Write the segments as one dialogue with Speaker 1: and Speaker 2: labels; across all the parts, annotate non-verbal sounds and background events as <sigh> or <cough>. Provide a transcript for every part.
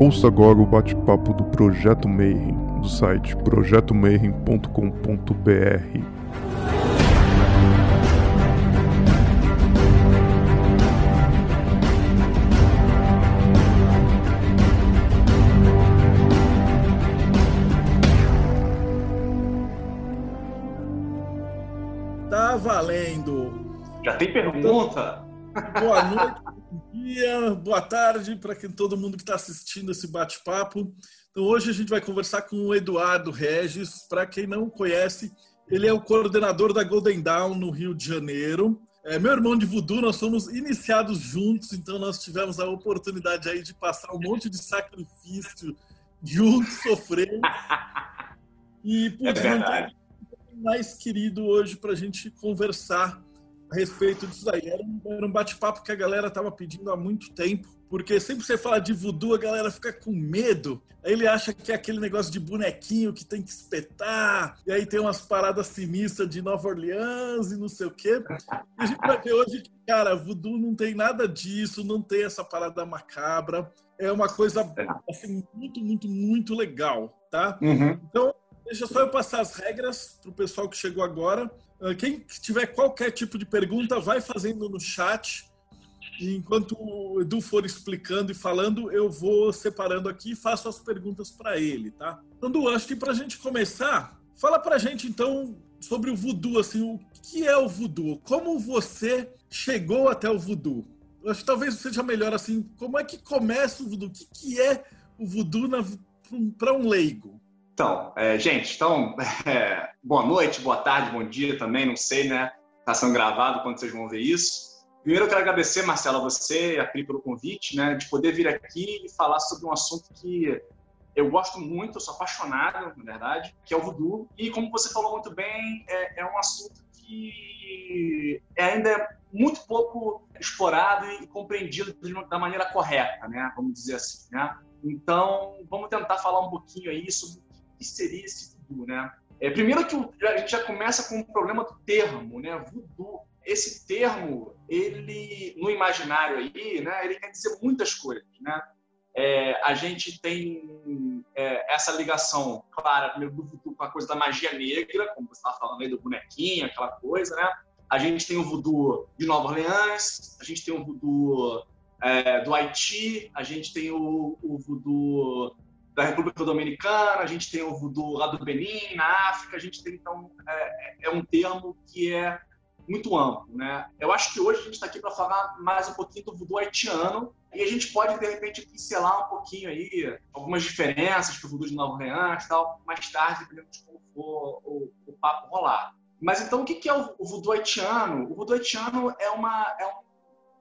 Speaker 1: Ouça agora o bate-papo do Projeto Mayhem, do site projetomayhem.com.br.
Speaker 2: Tá valendo.
Speaker 3: Já tem pergunta?
Speaker 2: Boa noite, bom dia, boa tarde para todo mundo que está assistindo esse bate-papo. Então, hoje a gente vai conversar com o Eduardo Regis. Para quem não conhece, ele é o coordenador da Golden Dawn no Rio de Janeiro. É, meu irmão de voodoo, nós somos iniciados juntos, então nós tivemos a oportunidade aí de passar um monte de sacrifício juntos, sofrer. <laughs> E, putz,
Speaker 3: É verdade.
Speaker 2: mais querido hoje para a gente conversar a respeito disso aí. Era um, era um bate-papo que a galera estava pedindo há muito tempo, porque sempre que você fala de voodoo, a galera fica com medo. Aí ele acha que é aquele negócio de bonequinho que tem que espetar, e aí tem umas paradas sinistras de Nova Orleans e não sei o quê. E a gente vai ver hoje que, cara, voodoo não tem nada disso, não tem essa parada macabra. É uma coisa assim, muito, muito, muito legal, tá?
Speaker 3: Uhum.
Speaker 2: Então, deixa só eu passar as regras para o pessoal que chegou agora. Ah, Quem tiver qualquer tipo de pergunta, vai fazendo no chat. E enquanto o Edu for explicando e falando, eu vou separando aqui e faço as perguntas para ele, tá? Então, Edu, acho que para a gente começar, fala para a gente então sobre o voodoo, assim, o que é o voodoo? Como você chegou até o voodoo? Eu acho que talvez seja melhor assim, como é que começa o voodoo? O que, que é o voodoo para um leigo?
Speaker 3: Então, é, gente, então, <laughs> é, boa noite, boa tarde, bom dia também, não sei, né? Está sendo gravado quando vocês vão ver isso. Primeiro, eu quero agradecer, Marcelo, a você e a Pri pelo convite, né? De poder vir aqui e falar sobre um assunto que eu gosto muito, eu sou apaixonado, na verdade, que é o voodoo. E como você falou muito bem, é, é um assunto que ainda é muito pouco explorado e compreendido da maneira correta, né? Vamos dizer assim, né? Então, vamos tentar falar um pouquinho aí sobre que seria esse voodoo, né? É, primeiro que a gente já começa com o problema do termo, né? Voodoo. Esse termo, ele no imaginário aí, né? Ele quer dizer muitas coisas, né? É, a gente tem é, essa ligação clara primeiro do voodoo com a coisa da magia negra, como você estava falando aí do bonequinho, aquela coisa, né? A gente tem o voodoo de Nova Orleans, a gente tem o voodoo é, do Haiti, a gente tem o, o voodoo da República Dominicana, a gente tem o voodoo lá do Benin, na África, a gente tem, então, é, é um termo que é muito amplo, né? Eu acho que hoje a gente está aqui para falar mais um pouquinho do voodoo haitiano e a gente pode, de repente, pincelar um pouquinho aí algumas diferenças para o voodoo de Nova Orleans tal, mais tarde, dependendo de como for o, o papo rolar. Mas então, o que que é o, o voodoo haitiano? O voodoo haitiano é uma... É um,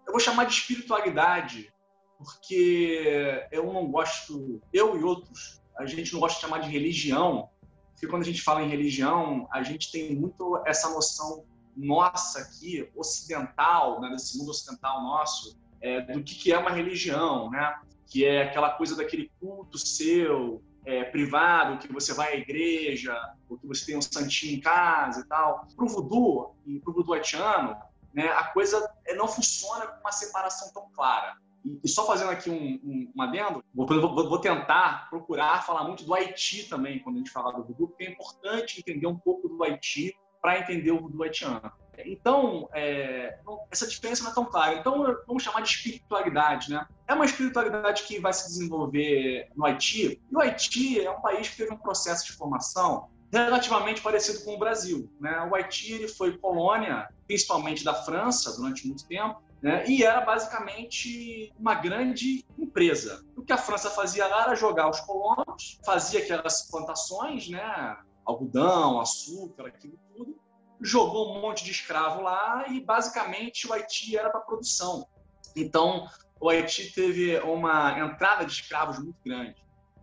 Speaker 3: eu vou chamar de espiritualidade, porque eu não gosto, eu e outros, a gente não gosta de chamar de religião, porque quando a gente fala em religião, a gente tem muito essa noção nossa aqui, ocidental, né, desse mundo ocidental nosso, é, do que, que é uma religião, né? Que é aquela coisa daquele culto seu, é, privado, que você vai à igreja, ou que você tem um santinho em casa e tal. Para o voodoo e para o voodoo haitiano, né, a coisa é, não funciona com uma separação tão clara. E, só fazendo aqui um, um, um adendo, vou, vou, vou tentar procurar falar muito do Haiti também, quando a gente fala do voodoo, porque é importante entender um pouco do Haiti para entender o voodoo haitiano. Então, é, essa diferença não é tão clara. Então, vamos chamar de espiritualidade, né? É uma espiritualidade que vai se desenvolver no Haiti. E o Haiti é um país que teve um processo de formação relativamente parecido com o Brasil. Né? O Haiti ele foi colônia, principalmente da França, durante muito tempo, né? e era basicamente uma grande empresa. O que a França fazia lá era jogar os colonos, fazia aquelas plantações, né? algodão, açúcar, aquilo tudo, jogou um monte de escravo lá e basicamente o Haiti era para produção. Então, o Haiti teve uma entrada de escravos muito grande.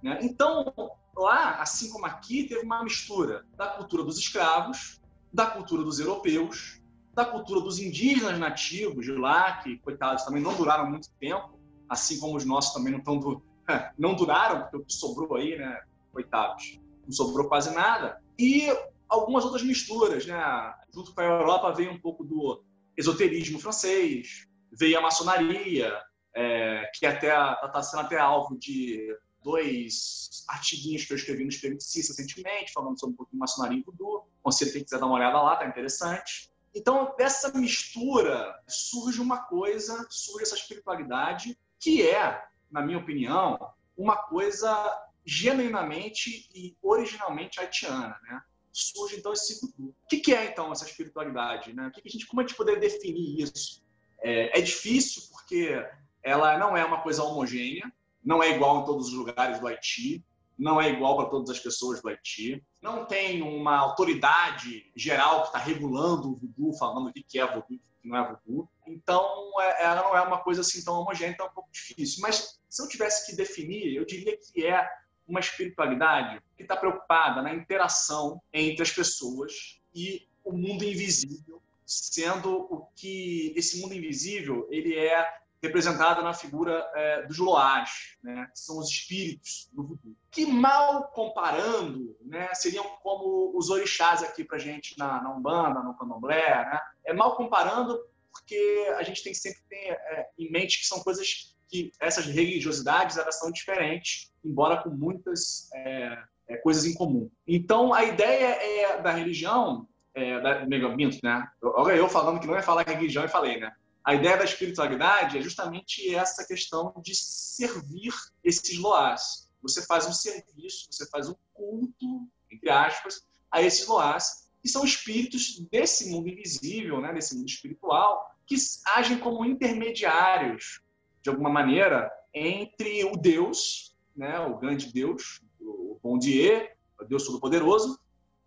Speaker 3: Né? Então, lá, assim como aqui, teve uma mistura da cultura dos escravos, da cultura dos europeus, da cultura dos indígenas nativos de lá, que, coitados, também não duraram muito tempo, assim como os nossos também não, tão <laughs> não duraram, porque o que sobrou aí, né, coitados, não sobrou quase nada. E algumas outras misturas, né? Junto com a Europa veio um pouco do esoterismo francês, veio a maçonaria, é, que até está sendo até alvo de dois artiguinhos que eu escrevi no Experiência recentemente, falando sobre um pouquinho de maçonaria e voodoo. Conselho quem quiser dar uma olhada lá, tá interessante. Então, dessa mistura surge uma coisa, surge essa espiritualidade que é, na minha opinião, uma coisa genuinamente e originalmente haitiana, né? Surge então esse voodoo. O que é então essa espiritualidade, né? O que a gente, como a gente poder definir isso? É, é difícil porque ela não é uma coisa homogênea, não é igual em todos os lugares do Haiti, não é igual para todas as pessoas do Haiti, não tem uma autoridade geral que está regulando o voodoo, falando o que é voodoo o que não é voodoo. Então, é, ela não é uma coisa assim tão homogênea, então é um pouco difícil. Mas se eu tivesse que definir, eu diria que é uma espiritualidade que está preocupada na interação entre as pessoas e o mundo invisível, sendo o que esse mundo invisível ele é representada na figura é, dos loás, né, que são os espíritos do voodoo. Que mal comparando, né, seriam como os orixás aqui para gente na, na, Umbanda, no Candomblé, né? É mal comparando porque a gente tem sempre ter é, em mente que são coisas que essas religiosidades elas são diferentes, embora com muitas é, é coisas em comum. Então a ideia é da religião, é, da né? Olha eu falando que não ia falar religião e falei, né? A ideia da espiritualidade é justamente essa questão de servir esses loás. Você faz um serviço, você faz um culto, entre aspas, a esses loás, que são espíritos desse mundo invisível, né, desse mundo espiritual, que agem como intermediários, de alguma maneira, entre o Deus, né, o grande Deus, o Bon Dieu, o Deus Todo-Poderoso,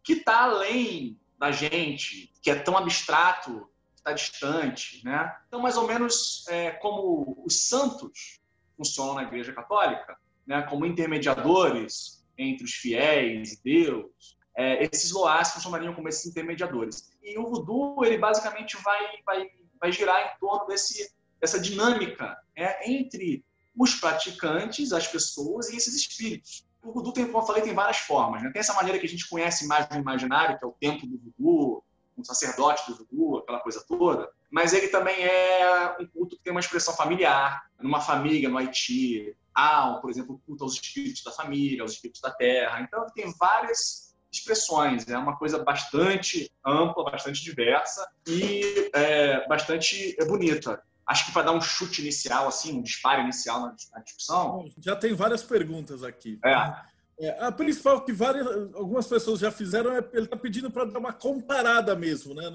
Speaker 3: que está além da gente, que é tão abstrato está distante, né? Então, mais ou menos é, como os santos funcionam na Igreja Católica, né? Como intermediadores entre os fiéis e Deus, é, esses loás funcionariam como esses intermediadores. E o voodoo, ele basicamente vai, vai, vai girar em torno desse, dessa dinâmica é, entre os praticantes, as pessoas e esses espíritos. O voodoo, tem, como eu falei, tem várias formas. Né? Tem essa maneira que a gente conhece mais no imaginário, que é o templo do voodoo, um sacerdote do voodoo, aquela coisa toda, mas ele também é um culto que tem uma expressão familiar. Numa família no Haiti, há, por exemplo, culto aos espíritos da família, aos espíritos da terra. Então, tem várias expressões. É uma coisa bastante ampla, bastante diversa e é, bastante bonita. Acho que para dar um chute inicial, assim, um disparo inicial na, na discussão.
Speaker 2: Já tem várias perguntas aqui.
Speaker 3: É.
Speaker 2: É, a principal que várias, algumas pessoas já fizeram é ele está pedindo para dar uma comparada mesmo, né?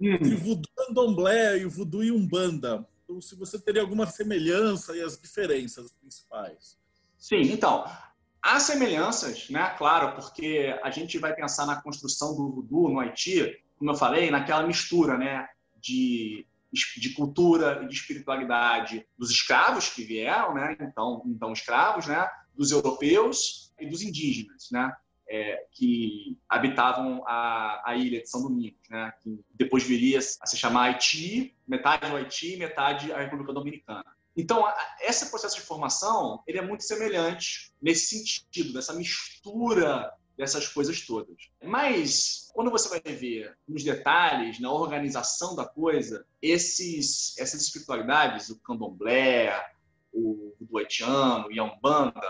Speaker 2: Hum. Entre voodoo candomblé e o voodoo e umbanda. Então, se você teria alguma semelhança e as diferenças principais.
Speaker 3: Sim, então, há semelhanças, né? Claro, porque a gente vai pensar na construção do voodoo no Haiti, como eu falei, naquela mistura, né? De, de cultura e de espiritualidade dos escravos que vieram, né? Então, então escravos, né? Dos europeus e dos indígenas, né? É, que habitavam a, a, ilha de São Domingos, né? que depois viria a se chamar Haiti, metade o Haiti, metade a República Dominicana. Então, esse processo de formação ele é muito semelhante nesse sentido, dessa mistura dessas coisas todas. Mas, quando você vai ver nos detalhes, na organização da coisa, esses, essas espiritualidades, o candomblé, o do haitiano e a umbanda,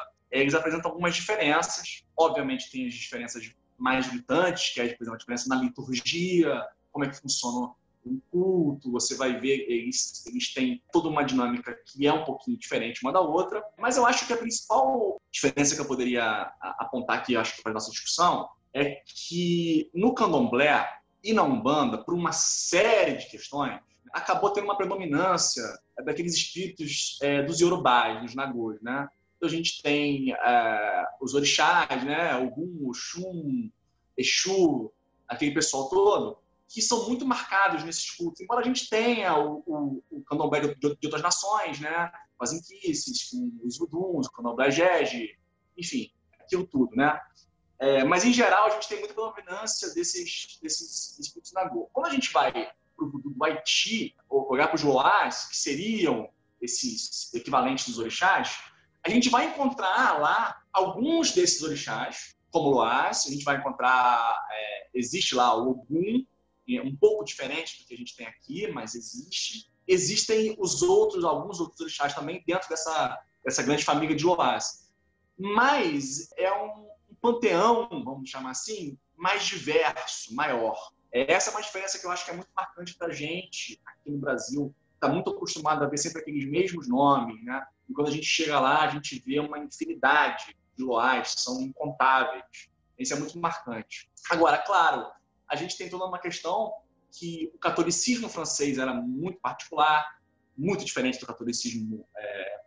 Speaker 3: eles apresentam algumas diferenças. Obviamente, tem as diferenças mais gritantes, que é, por exemplo, a diferença na liturgia, como é que funciona o culto, você vai ver, eles, eles têm toda uma dinâmica que é um pouquinho diferente uma da outra. Mas eu acho que a principal diferença que eu poderia apontar aqui, acho que para a nossa discussão, é que no candomblé e na Umbanda, por uma série de questões, acabou tendo uma predominância daqueles espíritos é, dos Yorubás, dos Nagôs, né? A gente tem uh, os orixás, né? Ogum, Oxum, Exu, aquele pessoal todo, que são muito marcados nesses cultos. Embora a gente tenha o, o, o candomblé de, de, outras nações, né? As inquices, os vuduns, o candomblé Jege, enfim, aquilo tudo, né? É, mas, em geral, a gente tem muita predominância desses, desses espíritos Nagô. Quando a gente vai para o Haiti, olhar para os Loás, que seriam esses equivalentes dos orixás, a gente vai encontrar lá alguns desses orixás, como Loás, a gente vai encontrar, é, existe lá o Ogum, é um pouco diferente do que a gente tem aqui, mas existe. Existem os outros, alguns outros orixás também dentro dessa, dessa grande família de Loás. mas é um panteão, vamos chamar assim, mais diverso, maior. É, essa é uma diferença que eu acho que é muito marcante para a gente aqui no Brasil. Está muito acostumado a ver sempre aqueles mesmos nomes, né? E quando a gente chega lá, a gente vê uma infinidade de loais, são incontáveis. Isso é muito marcante. Agora, claro, a gente tem toda uma questão que o catolicismo francês era muito particular, muito diferente do catolicismo é,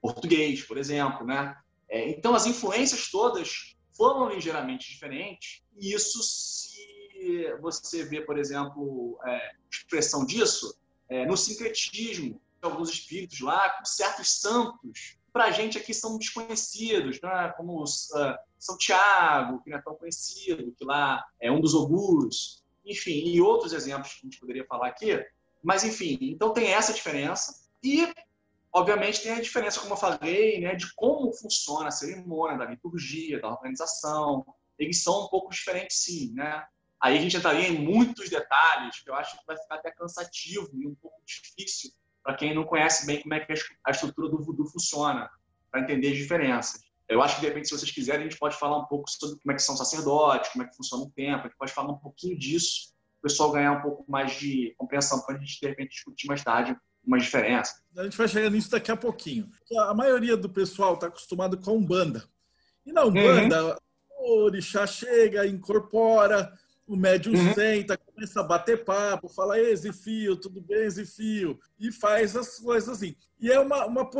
Speaker 3: português, por exemplo, né? É, então, as influências todas foram ligeiramente diferentes, e isso, se você vê, por exemplo, é, expressão disso, é, no sincretismo, alguns espíritos lá, com certos santos, para a gente aqui são desconhecidos, né? como uh, São Tiago, que não é tão conhecido, que lá é um dos ogurus, enfim, e outros exemplos que a gente poderia falar aqui. Mas, enfim, então tem essa diferença. E Obviamente tem a diferença, como eu falei, né, de como funciona a cerimônia, da liturgia, da organização. Eles são um pouco diferentes, sim, né? Aí a gente entraria em muitos detalhes que eu acho que vai ficar até cansativo e um pouco difícil para quem não conhece bem como é que a estrutura do voodoo funciona, para entender as diferenças. Eu acho que, de repente, se vocês quiserem, a gente pode falar um pouco sobre como é que são sacerdotes, como é que funciona o tempo, a gente pode falar um pouquinho disso, o pessoal ganhar um pouco mais de compreensão para a gente, de repente, discutir mais tarde uma diferença.
Speaker 2: A gente vai chegar nisso daqui a pouquinho. A maioria do pessoal está acostumado com a Umbanda. E na Umbanda, uhum. o orixá chega, incorpora, o médium uhum. senta, começa a bater papo, fala, ei, Zifio, tudo bem, Zifio? E faz as coisas assim. E é uma, uma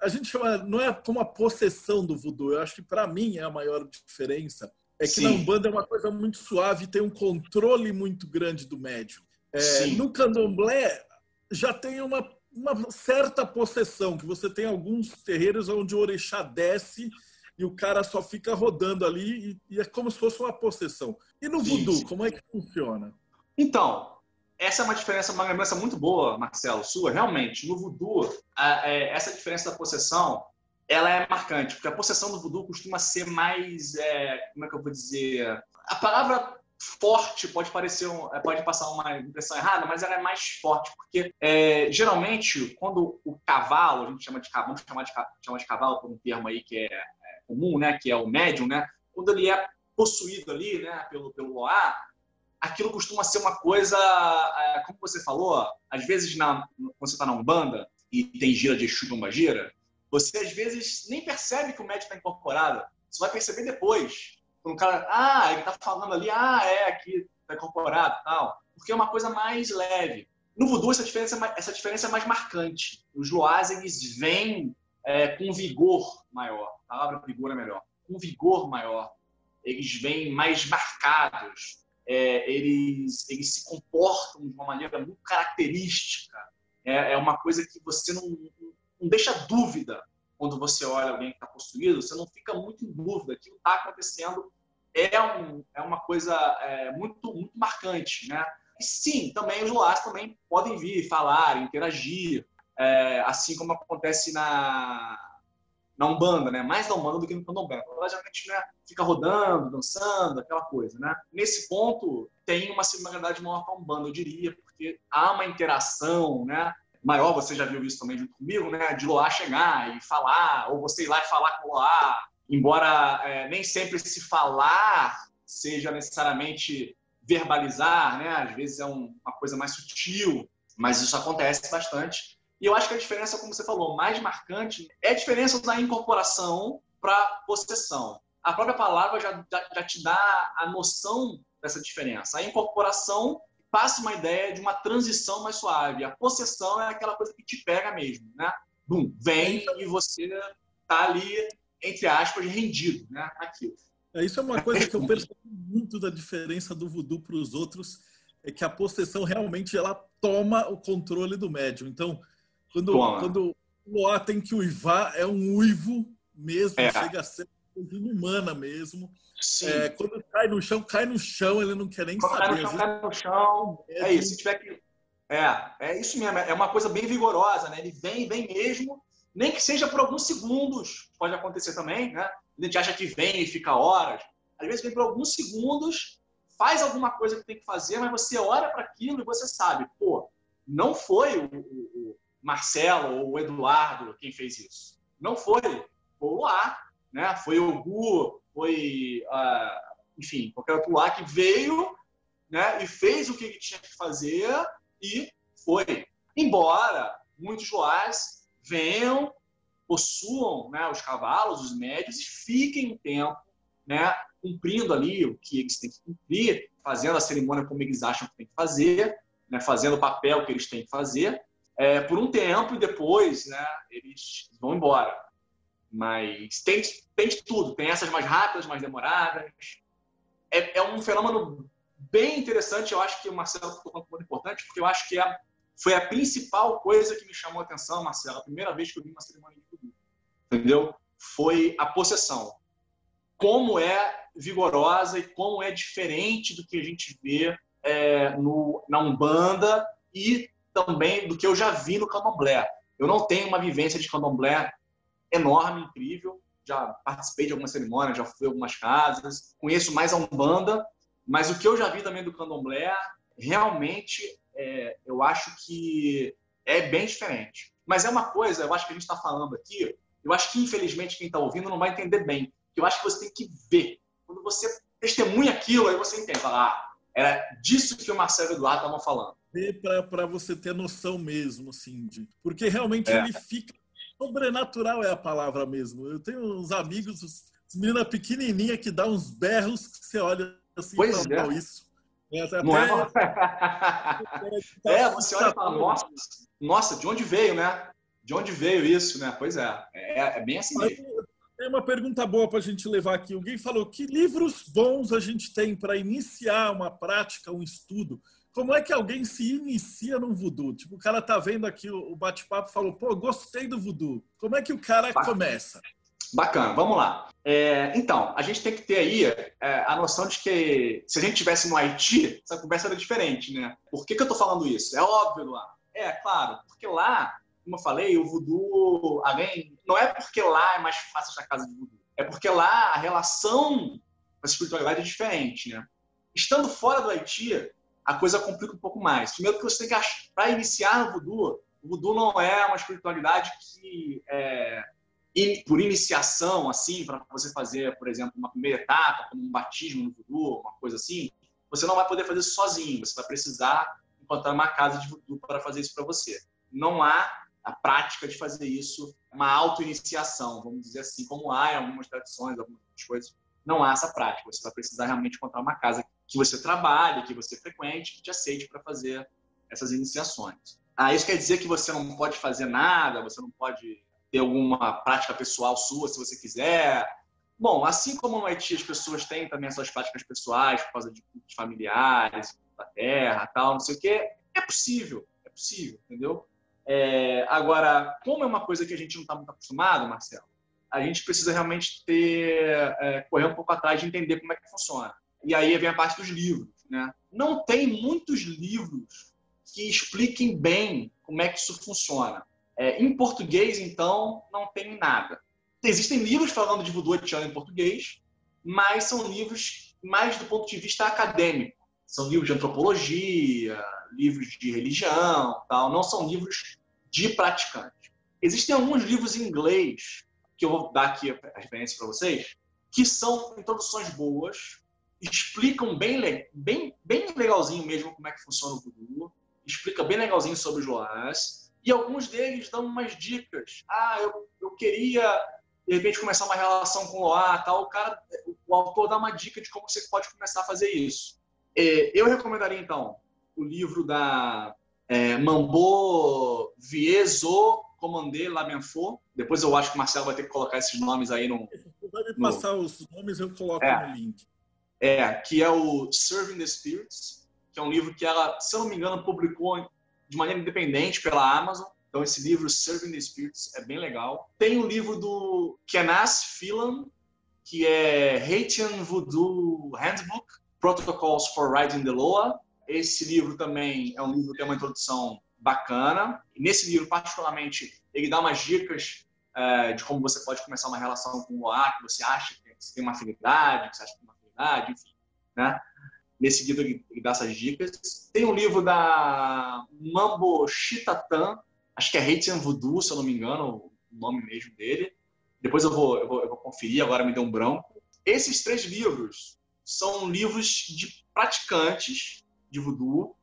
Speaker 2: a gente chama, não é como a possessão do voodoo, eu acho que para mim é a maior diferença. É que Sim. na Umbanda é uma coisa muito suave, tem um controle muito grande do médium. É, no candomblé, já tem uma, uma certa possessão, que você tem alguns terreiros onde o orixá desce e o cara só fica rodando ali e, e é como se fosse uma possessão. E no voodoo, sim. como é que funciona?
Speaker 3: Então, essa é uma diferença, uma lembrança muito boa, Marcelo, sua, realmente. No voodoo, a, é, essa diferença da possessão, ela é marcante, porque a possessão do voodoo costuma ser mais, é, como é que eu vou dizer? A palavra forte pode parecer um, é, pode passar uma impressão errada, mas ela é mais forte porque é, geralmente quando o cavalo a gente chama de cavalo, vamos chamar de, chama de cavalo por um termo aí que é, comum, né, que é o médium, né, quando ele é possuído ali, né, pelo pelo Loá, aquilo costuma ser uma coisa, é, como você falou, às vezes na, quando você está na umbanda e tem gira de Exu uma gira, você às vezes nem percebe que o médium está incorporado, você vai perceber depois quando o cara, ah, ele tá falando ali, ah, é, aqui, tá incorporado tal. Porque é uma coisa mais leve. No voodoo, essa diferença, é essa diferença é mais marcante. Os loás, eles vêm é, com vigor maior. A palavra vigor é melhor. Com vigor maior. Eles vêm mais marcados. É, eles, eles se comportam de uma maneira muito característica. É, é uma coisa que você não, não deixa dúvida quando você olha alguém que está possuído, você não fica muito em dúvida que o que está acontecendo é, um, é uma coisa é, muito, muito marcante, né? E sim, também os loás também podem vir, falar, interagir, é, assim como acontece na, na Umbanda, né? Mais na Umbanda do que no Candomblé. Na geralmente né, fica rodando, dançando, aquela coisa, né? Nesse ponto, tem uma similaridade maior com a Umbanda, eu diria, porque há uma interação, né? maior, você já viu isso também junto comigo, né? De Loá chegar e falar, ou você ir lá e falar com Loá, embora é, nem sempre se falar seja necessariamente verbalizar, né? Às vezes é um, uma coisa mais sutil, mas isso acontece bastante. E eu acho que a diferença, como você falou, mais marcante é a diferença da incorporação para possessão. A própria palavra já, já, já te dá a noção dessa diferença. A incorporação passa uma ideia de uma transição mais suave. A possessão é aquela coisa que te pega mesmo, né? Bum, vem e você tá ali, entre aspas, rendido, né? Aquilo.
Speaker 2: É, isso é uma coisa que eu percebo muito da diferença do voodoo para os outros, é que a possessão realmente ela toma o controle do médium. Então, quando, quando o Loa tem que uivar, é um uivo mesmo, é. chega a ser inumana mesmo. É, quando cai no chão, cai no chão, ele não quer nem quando saber.
Speaker 3: Cai no chão, cai no chão. É, é isso. Se tiver que... É, é isso mesmo. É uma coisa bem vigorosa, né? Ele vem, vem mesmo, nem que seja por alguns segundos, pode acontecer também, né? A gente acha que vem e fica horas. Às vezes vem por alguns segundos, faz alguma coisa que tem que fazer, mas você olha para aquilo e você sabe, pô, não foi o, o Marcelo ou Eduardo quem fez isso. Não foi. Foi o Luar né? Foi o Gu, foi, uh, enfim, qualquer outro lá que veio, né? E fez o que tinha que fazer e foi. Embora muitos loás venham, possuam né, os cavalos, os médios e fiquem um tempo, né? Cumprindo ali o que eles têm que cumprir, fazendo a cerimônia como eles acham que tem que fazer, né? Fazendo o papel que eles têm que fazer é, por um tempo e depois né, eles vão embora. Mas tem, tem de tudo. Tem essas mais rápidas, mais demoradas. É, é um fenômeno bem interessante. Eu acho que o Marcelo tocou um ponto importante, porque eu acho que é, foi a principal coisa que me chamou a atenção, Marcelo, a primeira vez que eu vi uma cerimônia de voodoo. Entendeu? Foi a possessão. Como é vigorosa e como é diferente do que a gente vê é, no, na Umbanda e também do que eu já vi no candomblé. Eu não tenho uma vivência de candomblé enorme, incrível. Já participei de algumas cerimônias, já fui a algumas casas, conheço mais a Umbanda, mas o que eu já vi também do candomblé, realmente, é, eu acho que é bem diferente. Mas é uma coisa, eu acho que a gente está falando aqui, eu acho que infelizmente quem está ouvindo não vai entender bem. Eu acho que você tem que ver. Quando você testemunha aquilo, aí você entende. Ah, era disso que o Marcelo e o Eduardo estavam falando
Speaker 2: para você ter noção mesmo, assim, de, porque realmente é. ele fica sobrenatural é a palavra mesmo. Eu tenho uns amigos, os meninas pequenininha que dá uns berros que você olha assim
Speaker 3: pois
Speaker 2: é. isso.
Speaker 3: É, até, Não é? <laughs> <laughs> é, você olha e fala, nossa, nossa, de onde veio, né? De onde veio isso, né? Pois é, é, é bem assim mesmo.
Speaker 2: Tem uma pergunta boa para a gente levar aqui. Alguém falou que livros bons a gente tem para iniciar uma prática, um estudo como é que alguém se inicia no voodoo? Tipo, o cara tá vendo aqui o bate-papo e falou, pô, gostei do voodoo. Como é que o cara Bacana. começa?
Speaker 3: Bacana, vamos lá. É, então, a gente tem que ter aí é, a noção de que se a gente tivesse no Haiti, essa conversa era diferente, né? Por que, que eu tô falando isso? É óbvio lá. É, claro, porque lá, como eu falei, o voodoo, alguém, não é porque lá é mais fácil achar casa de voodoo, é porque lá a relação com a espiritualidade é diferente, né? Estando fora do Haiti, a coisa complica um pouco mais. Primeiro que você tem que para iniciar no voodoo, o voodoo não é uma espiritualidade que é, por iniciação, assim, para você fazer, por exemplo, uma primeira etapa, como um batismo no voodoo, uma coisa assim, você não vai poder fazer sozinho, você vai precisar encontrar uma casa de voodoo para fazer isso para você. Não há a prática de fazer isso, uma auto-iniciação, vamos dizer assim, como há em algumas tradições, algumas coisas. Não há essa prática, você vai precisar realmente encontrar uma casa que você trabalhe, que você frequente, que te aceite para fazer essas iniciações. Ah, isso quer dizer que você não pode fazer nada, você não pode ter alguma prática pessoal sua se você quiser. Bom, assim como no Haiti as pessoas têm também as suas práticas pessoais por causa de cultos familiares, da terra, tal, não sei o quê, é possível, é possível, entendeu? É, agora, como é uma coisa que a gente não está muito acostumado, Marcelo, a gente precisa realmente ter, é, correr um pouco atrás de entender como é que funciona. E aí vem a parte dos livros. Né? Não tem muitos livros que expliquem bem como é que isso funciona. É, em português, então, não tem nada. Existem livros falando de voodoo haitiano em português, mas são livros mais do ponto de vista acadêmico. São livros de antropologia, livros de religião, tal. não são livros de praticante. Existem alguns livros em inglês, que eu vou dar aqui a referência para vocês, que são introduções boas, explicam bem, bem, bem legalzinho mesmo como é que funciona o voodoo, explica bem legalzinho sobre os loás, e alguns deles dão umas dicas. Ah, eu, eu queria, de repente, começar uma relação com o Loá, tal. O, cara, o autor dá uma dica de como você pode começar a fazer isso. É, eu recomendaria, então, o livro da é, Mambo Vieso Comandé Lamenfo. Depois eu acho que o Marcelo vai ter que colocar esses nomes aí no.
Speaker 2: Puder me passar os nomes, eu coloco é. no link
Speaker 3: é, que é o Serving the Spirits, que é um livro que ela, se eu não me engano, publicou de maneira independente pela Amazon. Então, esse livro, Serving the Spirits, é bem legal. Tem o livro do Kenas Phelan, que é Haitian Voodoo Handbook, Protocols for Writing the Loa. Esse livro também é um livro que tem uma introdução bacana. E nesse livro, particularmente, ele dá umas dicas é, de como você pode começar uma relação com o Loa, que você acha que você tem uma afinidade, que você acha que faculdade, enfim, né? Nesse livro ele, dá essas dicas. Tem um livro da Mambo Chitatan, acho que é Haitian Voodoo, se eu não me engano, o nome mesmo dele, Depois eu vou, eu vou, eu vou conferir, agora me deu um branco. Esses três livros são livros de praticantes de voodoo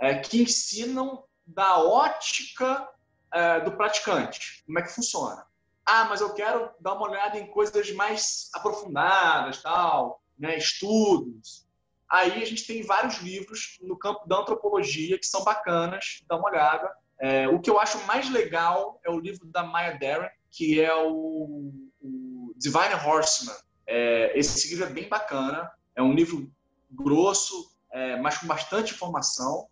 Speaker 3: é, que ensinam da ótica é, do praticante, como é que funciona. Ah, mas eu quero dar uma olhada em coisas mais aprofundadas, tal, né, estudos. Aí a gente tem vários livros no campo da antropologia que são bacanas, dá uma olhada. É, o que eu acho mais legal é o livro da Maya Deren, que é o, o Divine Horseman. É, esse livro é bem bacana, é um livro grosso, é, mas com bastante informação.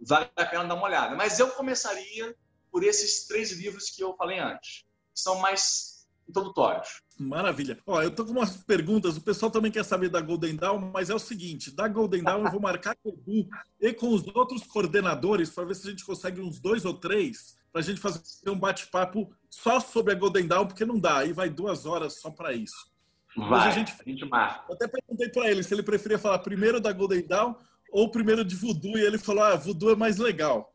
Speaker 3: Vale a pena dar uma olhada. Mas eu começaria por esses três livros que eu falei antes, que são mais introdutórios.
Speaker 2: Maravilha. Ó, eu tô com umas perguntas. O pessoal também quer saber da Golden Dawn, mas é o seguinte: da Golden Dawn eu vou marcar com o Edu e com os outros coordenadores para ver se a gente consegue uns dois ou três para a gente fazer um bate-papo só sobre a Golden Dawn, porque não dá. Aí vai duas horas só para isso.
Speaker 3: Vai, a gente, a gente marca.
Speaker 2: Eu até perguntei para ele se ele preferia falar primeiro da Golden Dawn ou primeiro de Voodoo, e ele falou: ah, Voodoo é mais legal.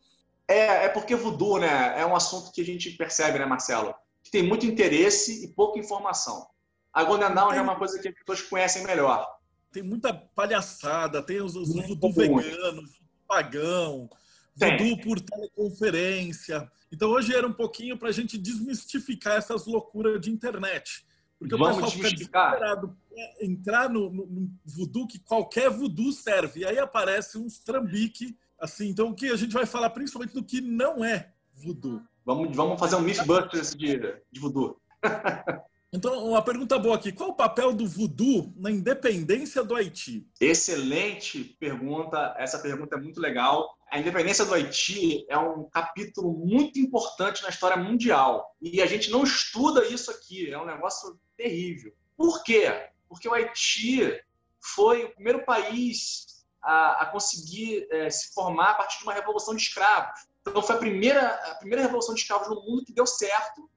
Speaker 3: É, é porque Voodoo, né, é um assunto que a gente percebe, né, Marcelo? Que tem muito interesse e pouca informação. A Golden Dawn é uma coisa que as pessoas conhecem melhor.
Speaker 2: Tem muita palhaçada, tem os, os voodoo veganos, pagão, voodoo por teleconferência. Então hoje era um pouquinho para a gente desmistificar essas loucuras de internet. Porque Vamos o pessoal fica desesperado entrar no, no, no voodoo, que qualquer voodoo serve. E aí aparece uns trambique Assim, então o que a gente vai falar principalmente do que não é voodoo.
Speaker 3: Vamos, vamos fazer um Mythbusters de, de voodoo. <laughs>
Speaker 2: Então, uma pergunta boa aqui. Qual o papel do voodoo na independência do Haiti?
Speaker 3: Excelente pergunta. Essa pergunta é muito legal. A independência do Haiti é um capítulo muito importante na história mundial. E a gente não estuda isso aqui. É um negócio terrível. Por quê? Porque o Haiti foi o primeiro país a, a conseguir é, se formar a partir de uma revolução de escravos. Então, foi a primeira, a primeira revolução de escravos no mundo que deu certo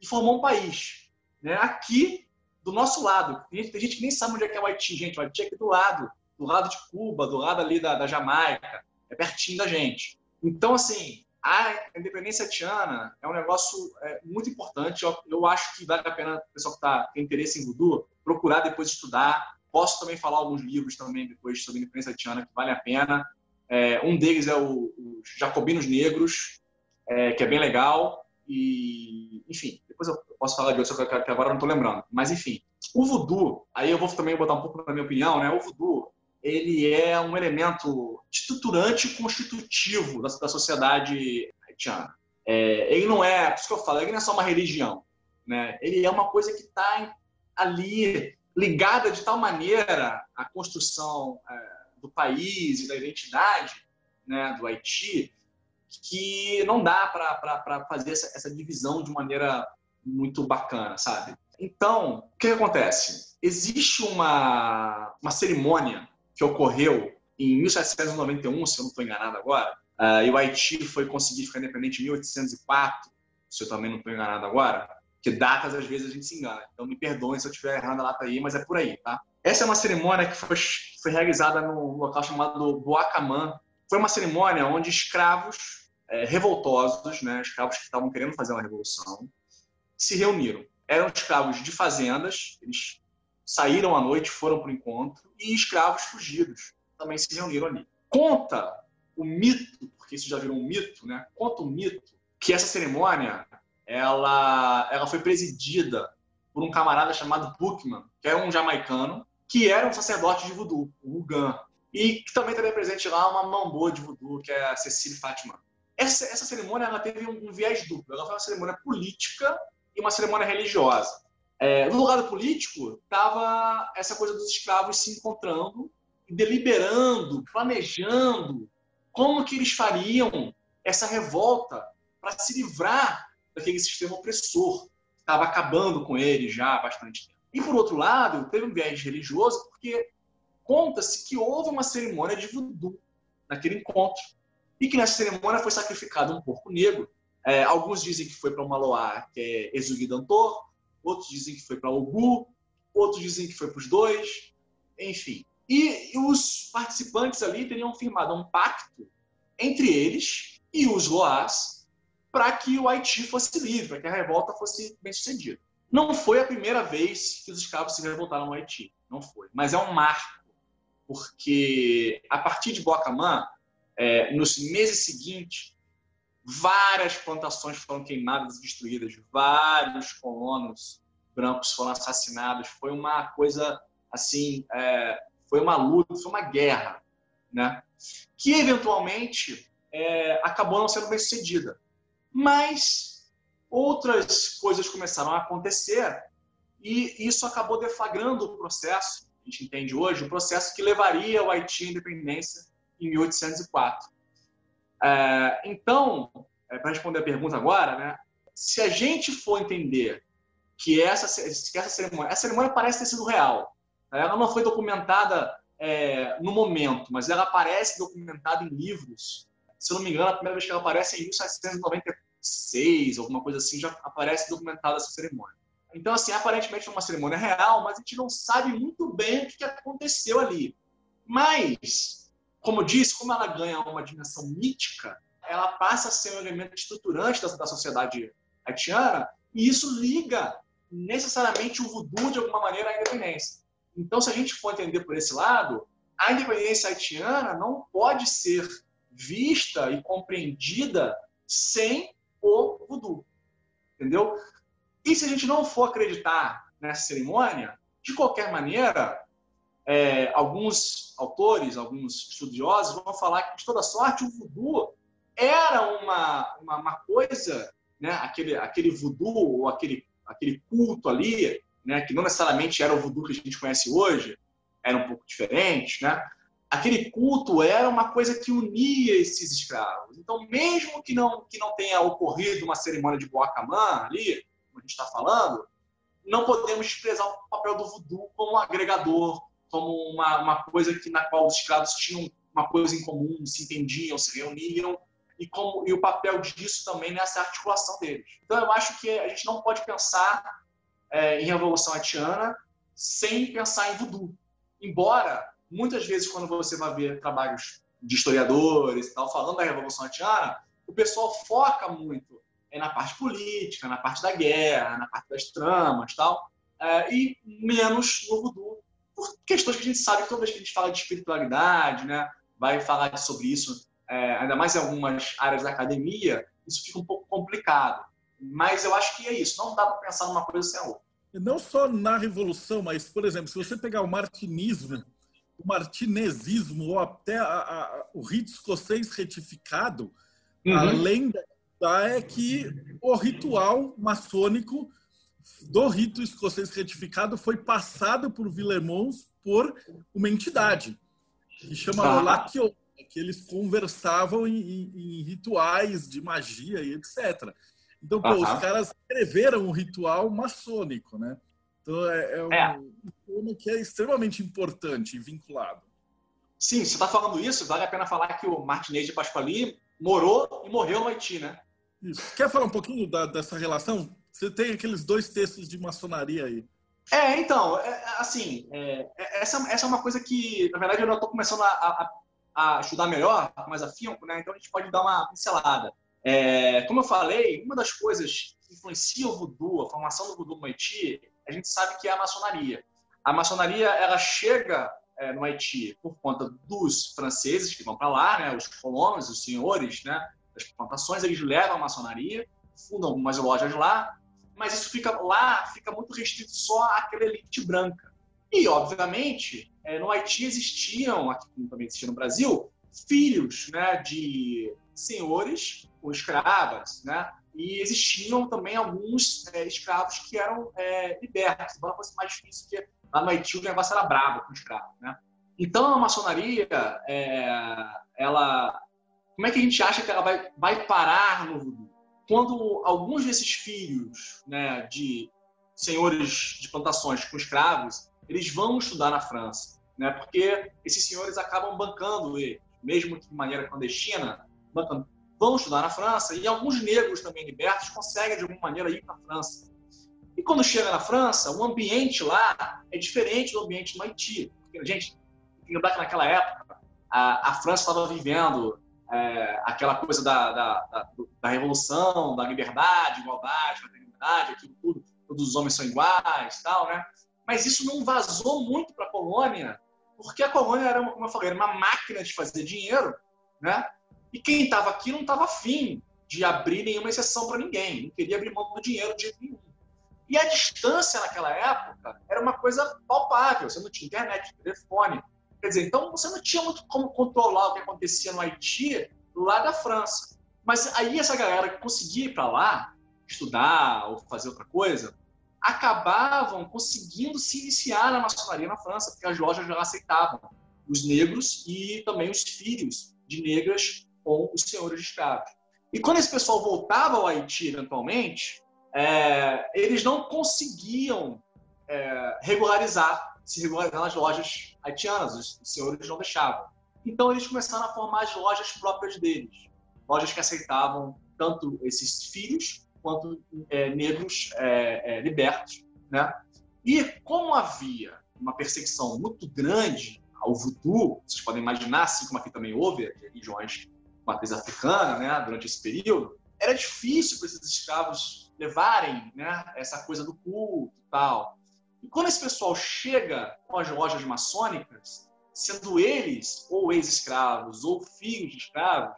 Speaker 3: e formou um país. Né? Aqui, do nosso lado. Tem gente, tem gente que nem sabe onde é que é o Haiti, gente. O Haiti é aqui do lado, do lado de Cuba, do lado ali da, da Jamaica. É pertinho da gente. Então, assim, a independência haitiana é um negócio é, muito importante. Eu, eu, acho que vale a pena o pessoal que tá, tem interesse em voodoo procurar depois estudar, Posso também falar alguns livros também depois sobre a independência haitiana que vale a pena. É, um deles é o, Os Jacobinos Negros, é, que é bem legal. E, enfim, depois eu posso falar de outro, que agora eu não estou lembrando. Mas, enfim, o voodoo, aí eu vou também botar um pouco na minha opinião, né? O voodoo, ele é um elemento estruturante e constitutivo da, da sociedade haitiana. É, ele não é, por isso que eu falo, ele não é só uma religião. Né? Ele é uma coisa que está ali ligada de tal maneira à construção é, do país e da identidade né, do Haiti que não dá para fazer essa, essa, divisão de maneira muito bacana, sabe? Então, o que, acontece? Existe uma, uma cerimônia que ocorreu em 1791, se eu não estou enganado agora, uh, e o Haiti foi conseguir ficar independente em 1804, se eu também não estou enganado agora, que datas às vezes a gente se engana. Então me perdoem se eu estiver errando a data aí, mas é por aí, tá? Essa é uma cerimônia que foi, foi realizada num local chamado Boacamã. Foi uma cerimônia onde escravos é, revoltosos, né, escravos que estavam querendo fazer uma revolução, se reuniram. Eram escravos de fazendas, eles saíram à noite, foram para o encontro, e escravos fugidos também se reuniram ali. Conta o mito, porque isso já virou um mito, né? Conta o mito que essa cerimônia ela, ela foi presidida por um camarada chamado Bookman, que é um jamaicano, que era um sacerdote de voodoo, o Rugan. E que também teve presente lá uma mambô de voodoo, que é a Cecília Fátima. Essa, essa cerimônia ela teve um, um, viés duplo. Ela foi uma cerimônia política e uma cerimônia religiosa. É, no lado político, estava essa coisa dos escravos se encontrando deliberando, planejando como que eles fariam essa revolta para se livrar daquele sistema opressor. Estava acabando com ele já há bastante tempo. E, por outro lado, teve um viés religioso, porque conta-se que houve uma cerimônia de voodoo naquele encontro. E que nessa cerimônia foi sacrificado um porco negro. É, alguns dizem que foi para uma Loa, que é Exugidantor, outros dizem que foi para Ogu, outros dizem que foi para os dois, enfim. E, e, os participantes ali teriam firmado um pacto entre eles e os Loás para que o Haiti fosse livre, para que a revolta fosse bem sucedida. Não foi a primeira vez que os escravos se revoltaram no Haiti, não foi. Mas é um marco, porque a partir de Bocamã, é, nos meses seguintes, várias plantações foram queimadas destruídas, vários colonos brancos foram assassinados. Foi uma coisa assim, é, foi uma luta, foi uma guerra, né? Que eventualmente é, acabou não sendo bem sucedida. Mas outras coisas começaram a acontecer e isso acabou deflagrando o processo, a gente entende hoje, o processo que levaria o Haiti à independência em 1804. É, então, é, para responder a pergunta agora, né, se a gente for entender que essa, que essa cerimônia, essa cerimônia parece ter sido real, né, ela não foi documentada é, no momento, mas ela aparece documentada em livros. Se eu não me engano, a primeira vez que ela aparece é em 1796, alguma coisa assim, já aparece documentada essa cerimônia. Então, assim, aparentemente é uma cerimônia real, mas a gente não sabe muito bem o que aconteceu ali. Mas como eu disse, como ela ganha uma dimensão mítica, ela passa a ser um elemento estruturante da, da sociedade haitiana e isso liga necessariamente o voodoo de alguma maneira à independência. Então, se a gente for entender por esse lado, a independência haitiana não pode ser vista e compreendida sem o voodoo. Entendeu? E se a gente não for acreditar nessa cerimônia, de qualquer maneira, é, alguns autores, alguns estudiosos vão falar que, de toda sorte, o voodoo era uma, uma, uma coisa, né, aquele, aquele voodoo, ou aquele, aquele culto ali, né, que não necessariamente era o voodoo que a gente conhece hoje, era um pouco diferente, né? Aquele culto era uma coisa que unia esses escravos. Então, mesmo que não, que não tenha ocorrido uma cerimônia de Boacamã ali, como a gente está falando, não podemos desprezar o papel do voodoo como agregador, como uma, uma coisa que, na qual os escravos tinham uma coisa em comum, se entendiam, se reuniam, e, como, e o papel disso também nessa articulação deles. Então, eu acho que a gente não pode pensar é, em Revolução Haitiana sem pensar em voodoo. Embora, muitas vezes, quando você vai ver trabalhos de historiadores e tal, falando da Revolução Haitiana, o pessoal foca muito é, na parte política, na parte da guerra, na parte das tramas tal, é, e menos no voodoo, por questões que a gente sabe que toda vez que a gente fala de espiritualidade, né, vai falar sobre isso, é, ainda mais em algumas áreas da academia, isso fica um pouco complicado. Mas eu acho que é isso, não dá para pensar numa coisa sem a outra.
Speaker 2: Não só na Revolução, mas, por exemplo, se você pegar o martinismo, o martinesismo, ou até a, a, o rito escocês retificado, uhum. a lenda é que o ritual maçônico do rito escocês retificado foi passado por Villemons por uma entidade que chama ah. Que eles conversavam em, em, em, rituais de magia e etc. Então, pô, os caras escreveram um ritual maçônico, né? Então, é, é um, é. tema que é extremamente importante e vinculado.
Speaker 3: Sim, você está falando isso, vale a pena falar que o Martinez de Pasquali morou e morreu no Haiti, né?
Speaker 2: Isso. Quer falar um pouquinho da, dessa relação? Você tem aqueles dois textos de maçonaria aí.
Speaker 3: É, então, é, assim, é, é essa, essa é uma coisa que, na verdade, eu estou começando a, a, a, estudar melhor, mais afinco, né? Então a gente pode dar uma pincelada. É, como eu falei, uma das coisas que influencia o voodoo, a formação do voodoo no Haiti, a gente sabe que é a maçonaria. A maçonaria, ela chega é, no Haiti por conta dos franceses que vão para lá, né? Os colonos, os senhores, né? Das plantações, eles levam a maçonaria, fundam algumas lojas lá, mas isso fica lá, fica muito restrito só àquela elite branca. E, obviamente, é, no Haiti existiam, aqui como também existia no Brasil, filhos né, de senhores ou escravas, né? E existiam também alguns é, escravos que eram é, libertos, embora fosse mais difícil, porque lá no Haiti o negócio era brabo com escravo, né? Então, a maçonaria, é, ela... Como é que a gente acha que ela vai, vai parar no voodoo? quando alguns desses filhos né, de senhores de plantações com escravos, eles vão estudar na França, né, porque esses senhores acabam bancando mesmo de maneira clandestina, bancando, vão estudar na França, e alguns negros também libertos conseguem de alguma maneira ir para a França. E quando chega na França, o ambiente lá é diferente do ambiente no Haiti. Porque, gente, tem que lembrar que naquela época a, a França estava vivendo é, aquela coisa da, da, da, da, revolução, da liberdade, igualdade, fraternidade, aquilo tudo, todos os homens são iguais, tal, né? Mas isso não vazou muito para a colônia, porque a colônia era, como eu falei, era uma máquina de fazer dinheiro, né? E quem estava aqui não estava afim de abrir nenhuma exceção para ninguém, não queria abrir mão do dinheiro de nenhum. E a distância naquela época era uma coisa palpável, você não tinha internet, telefone. Quer dizer, então você não tinha muito como controlar o que acontecia no Haiti lá da França. Mas aí essa galera que conseguia ir para lá, estudar ou fazer outra coisa, acabavam conseguindo se iniciar na maçonaria na França, porque as lojas já aceitavam os negros e também os filhos de negras com os senhores de escravos. E quando esse pessoal voltava ao Haiti, eventualmente, é, eles não conseguiam é, regularizar, se regularizar nas lojas haitianas, os, senhores não deixavam. Então eles começaram a formar as lojas próprias deles, lojas que aceitavam tanto esses filhos quanto é, negros é, é, libertos. Né? E como havia uma perseguição muito grande ao voodoo, vocês podem imaginar, assim como aqui também houve religiões de matriz africana né, durante esse período, era difícil para esses escravos levarem né, essa coisa do culto e tal. E quando esse pessoal chega com as lojas maçônicas, sendo eles ou ex-escravos ou filhos de escravos,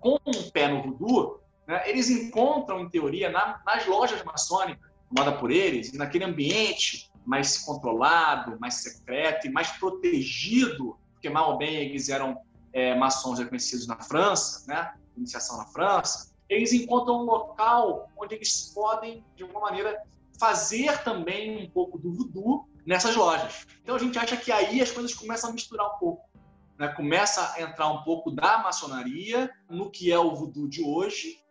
Speaker 3: com um pé no voodoo, né, eles encontram, em teoria, na, nas lojas maçônicas, tomada por eles, e naquele ambiente mais controlado, mais secreto e mais protegido, porque mal ou bem eles eram é, maçons reconhecidos na França, né, iniciação na França, eles encontram um local onde eles podem, de alguma maneira, fazer também um pouco do voodoo nessas lojas. Então a gente acha que aí as coisas começam a misturar um pouco. Né? Começa a entrar um pouco da maçonaria no que é o voodoo de hoje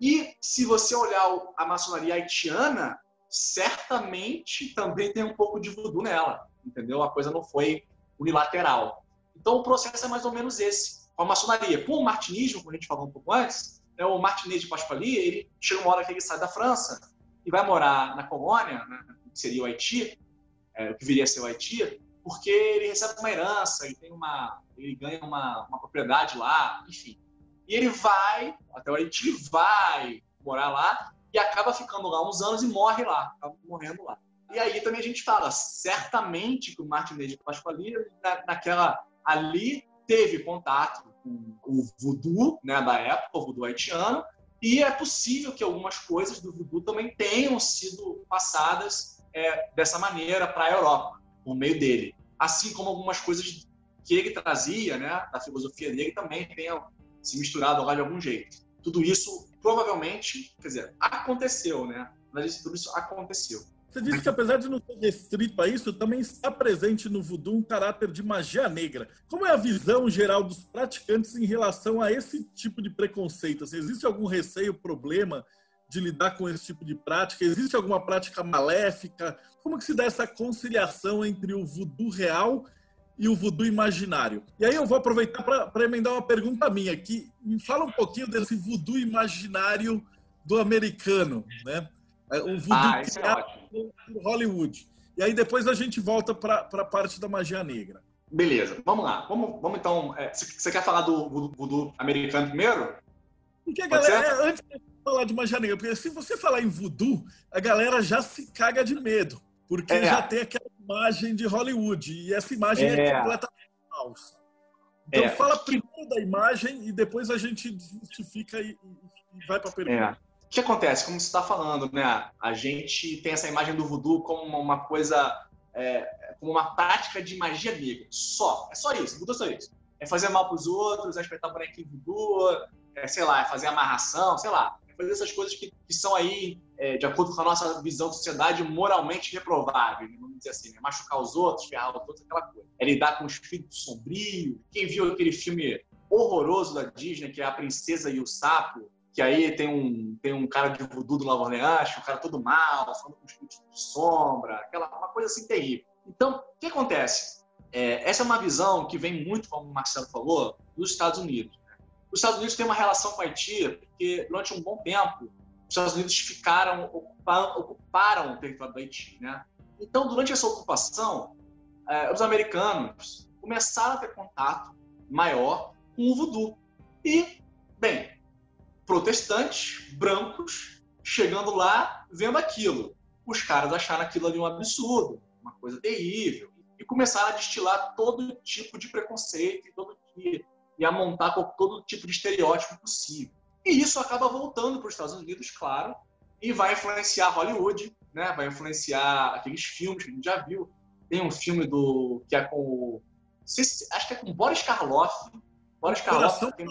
Speaker 3: e se você olhar a maçonaria haitiana, certamente também tem um pouco de voodoo nela, entendeu? A coisa não foi unilateral. Então o processo é mais ou menos esse. Com a maçonaria, com o martinismo, como a gente falou um pouco antes, né, o Martinez de Pasquali, ele chega uma hora que ele sai da França e vai morar na colônia, né, que seria o Haiti, é, o que viria a ser o Haiti, porque ele recebe uma herança, ele tem uma, ele ganha uma, uma propriedade lá, enfim. E ele vai, até o Haiti, vai morar lá e acaba ficando lá uns anos e morre lá, acaba morrendo lá. E aí também a gente fala, certamente que o Martinez de Pasquali, na, naquela ali, teve contato com o voodoo né, da época, o voodoo haitiano, e é possível que algumas coisas do voodoo também tenham sido passadas é, dessa maneira para a Europa, por meio dele. Assim como algumas coisas que ele trazia, né, da filosofia dele, também tenham se misturado lá de algum jeito. Tudo isso provavelmente, quer dizer, aconteceu, né? Mas tudo isso aconteceu.
Speaker 2: Você disse que apesar de não ser restrito a isso, também está presente no voodoo um caráter de magia negra. Como é a visão geral dos praticantes em relação a esse tipo de preconceito? Assim, existe algum receio, problema de lidar com esse tipo de prática? Existe alguma prática maléfica? Como que se dá essa conciliação entre o voodoo real e o voodoo imaginário. E aí eu vou aproveitar para emendar uma pergunta minha aqui. Me fala um pouquinho desse voodoo imaginário do americano, né? É, o voodoo ah, é criado é Hollywood. E aí depois a gente volta para a parte da magia negra.
Speaker 3: Beleza, vamos lá. Vamos, vamos então. É, você quer falar do voodoo americano primeiro?
Speaker 2: Porque a galera, é, antes de falar de magia negra, porque se você falar em voodoo, a galera já se caga de medo. Porque é. já tem aquela imagem de Hollywood. E essa imagem é, é completamente falsa. Então, é. fala primeiro da imagem e depois a gente justifica e, e vai para a pergunta. É.
Speaker 3: Que acontece? Como você está falando, né? A gente tem essa imagem do voodoo como uma coisa, é, como uma prática de magia negra. Só. É só isso. Voodoo é só isso. É fazer mal para os outros, é espetar bonequinho voodoo, é, sei lá, é fazer amarração, sei lá fazer essas coisas que, que são aí, é, de acordo com a nossa visão de sociedade, moralmente reprováveis, né? vamos dizer assim, né? machucar os outros, ferrar os outros, aquela coisa. É lidar com o espírito sombrio. Quem viu aquele filme horroroso da Disney, que é A Princesa e o Sapo, que aí tem um, tem um cara de voodoo do Orleans, um cara todo mal, falando com espírito de sombra, aquela uma coisa assim terrível. Então, o que acontece? É, essa é uma visão que vem muito, como o Marcelo falou, dos Estados Unidos. Os Estados Unidos têm uma relação com a Haiti porque, durante um bom tempo, os Estados Unidos ficaram, ocuparam, ocuparam o território do Haiti. Né? Então, durante essa ocupação, eh, os americanos começaram a ter contato maior com o voodoo. E, bem, protestantes, brancos, chegando lá, vendo aquilo. os caras acharam aquilo ali um absurdo, uma coisa terrível, e começaram a destilar todo tipo de preconceito e, todo, e, e a montar todo tipo de estereótipo possível. E isso acaba voltando para os Estados Unidos, claro, e vai influenciar Hollywood, né? vai influenciar aqueles filmes que a gente já viu. Tem um filme do que é com. acho que é com Boris Karloff.
Speaker 2: Boris Karloff. Coração tem...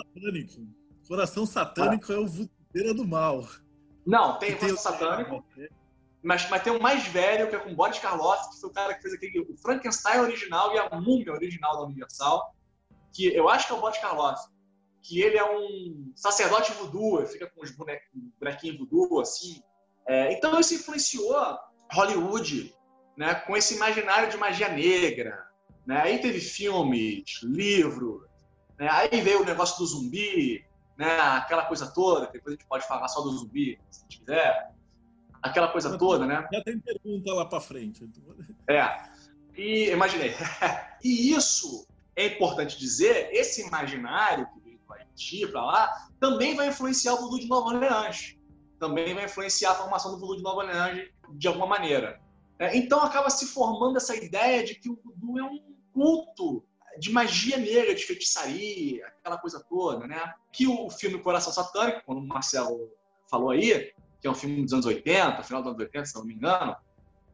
Speaker 2: Coração Satânico ah. é o Vudeira do Mal.
Speaker 3: Não, tem o Coração Satânico. Mas, mas tem um mais velho, que é com Boris Karloff, que foi o cara que fez aquele, o Frankenstein original e a Múmia original da Universal. Que eu acho que é o Boris Karloff. Que ele é um sacerdote voodoo, fica com os bonequinhos voodoo, assim. É, então isso influenciou Hollywood, né, com esse imaginário de magia negra. Né? Aí teve filmes, livros, né? aí veio o negócio do zumbi, né? aquela coisa toda, depois a gente pode falar só do zumbi, se a gente quiser aquela coisa toda, né?
Speaker 2: Já tem pergunta lá para frente.
Speaker 3: É. E imaginei. <laughs> e isso é importante dizer, esse imaginário que veio do Haiti para lá, também vai influenciar o voodoo de Nova Orleans. Também vai influenciar a formação do voodoo de Nova Orleans de alguma maneira. É, então acaba se formando essa ideia de que o voodoo é um culto de magia negra, de feitiçaria, aquela coisa toda, né? Que o filme Coração Satânico, como o Marcelo falou aí, que é um filme dos anos 80, final dos anos 80, se não me engano,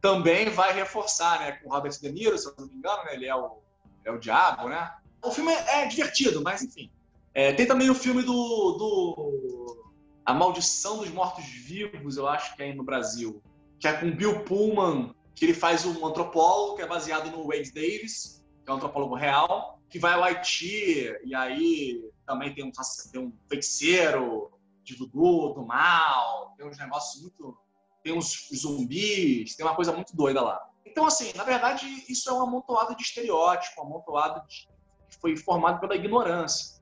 Speaker 3: também vai reforçar, né? Com Robert De Niro, se não me engano, né, ele é o, é o diabo, né? O filme é, é divertido, mas enfim. É, tem também o filme do, do A Maldição dos Mortos-Vivos, eu acho que é aí no Brasil, que é com Bill Pullman, que ele faz um antropólogo que é baseado no Wade Davis, que é um antropólogo real, que vai ao Haiti, e aí também tem um, tem um feiticeiro, de voodoo, do mal, tem uns negócios muito. Tem uns zumbis, tem uma coisa muito doida lá. Então, assim, na verdade, isso é um amontoado de estereótipo, um amontoado de, que foi formado pela ignorância.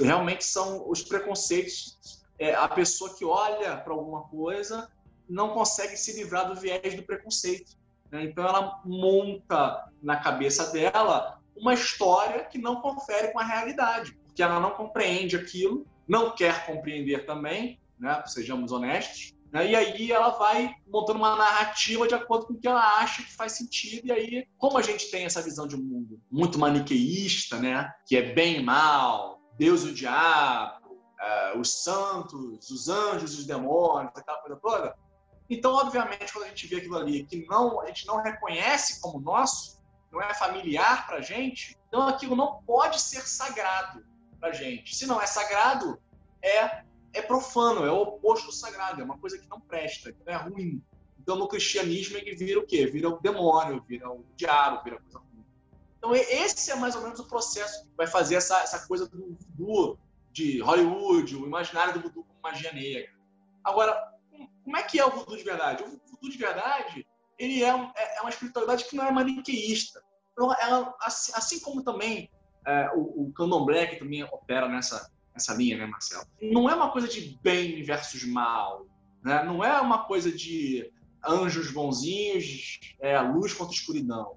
Speaker 3: Realmente são os preconceitos. É, a pessoa que olha para alguma coisa não consegue se livrar do viés do preconceito. Né? Então, ela monta na cabeça dela uma história que não confere com a realidade, porque ela não compreende aquilo não quer compreender também, né? sejamos honestos, né? e aí ela vai montando uma narrativa de acordo com o que ela acha que faz sentido, e aí, como a gente tem essa visão de mundo muito maniqueísta, né? que é bem e mal, Deus e o diabo, uh, os santos, os anjos os demônios, aquela coisa toda, então, obviamente, quando a gente vê aquilo ali que não, a gente não reconhece como nosso, não é familiar para a gente, então aquilo não pode ser sagrado para gente. Se não é sagrado, é, é profano, é o oposto do sagrado, é uma coisa que não presta, que é ruim. Então, no cristianismo, ele vira o quê? Vira o demônio, vira o diabo, vira coisa ruim. Então, esse é mais ou menos o processo que vai fazer essa, essa coisa do voodoo de Hollywood, o imaginário do voodoo como magia negra. Agora, como é que é o voodoo de verdade? O voodoo de verdade, ele é, é, é uma espiritualidade que não é maniqueísta. Então, ela, assim, assim como também é, o, o candomblé que também opera nessa, nessa linha, né, Marcelo? Não é uma coisa de bem versus mal, né? não é uma coisa de anjos bonzinhos, é, luz contra escuridão.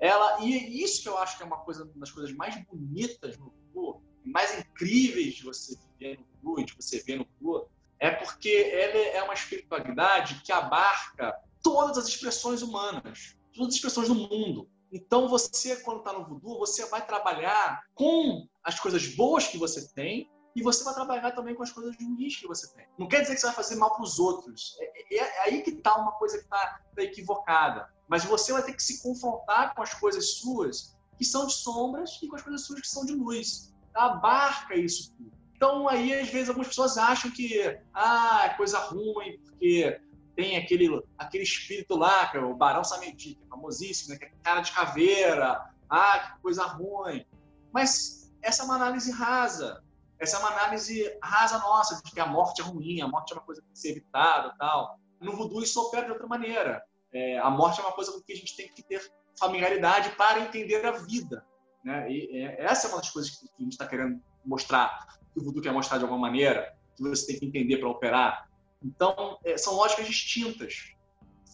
Speaker 3: Ela, e isso que eu acho que é uma coisa uma das coisas mais bonitas no Cu, mais incríveis de você viver no Cu, de você ver no Cu, é porque ela é uma espiritualidade que abarca todas as expressões humanas, todas as expressões do mundo. Então, você, quando está no voodoo, você vai trabalhar com as coisas boas que você tem e você vai trabalhar também com as coisas ruins que você tem. Não quer dizer que você vai fazer mal para os outros. É, é, é, aí que está uma coisa que está tá equivocada. Mas você vai ter que se confrontar com as coisas suas que são de sombras e com as coisas suas que são de luz. Abarca isso tudo. Então, aí, às vezes, algumas pessoas acham que ah, é coisa ruim, porque tem aquele, aquele espírito lá, que é o Barão Samedi, que é famosíssimo, né? que é cara de caveira, ah, que coisa ruim. Mas essa é uma análise rasa. Essa é uma análise rasa nossa, de que a morte é ruim, a morte é uma coisa que tem que ser evitada tal. No voodoo isso opera de outra maneira. É, a morte é uma coisa com que a gente tem que ter familiaridade para entender a vida. Né? E é, essa é uma das coisas que a gente está querendo mostrar, que o voodoo quer mostrar de alguma maneira, que você tem que entender para operar. Então, é, são lógicas distintas.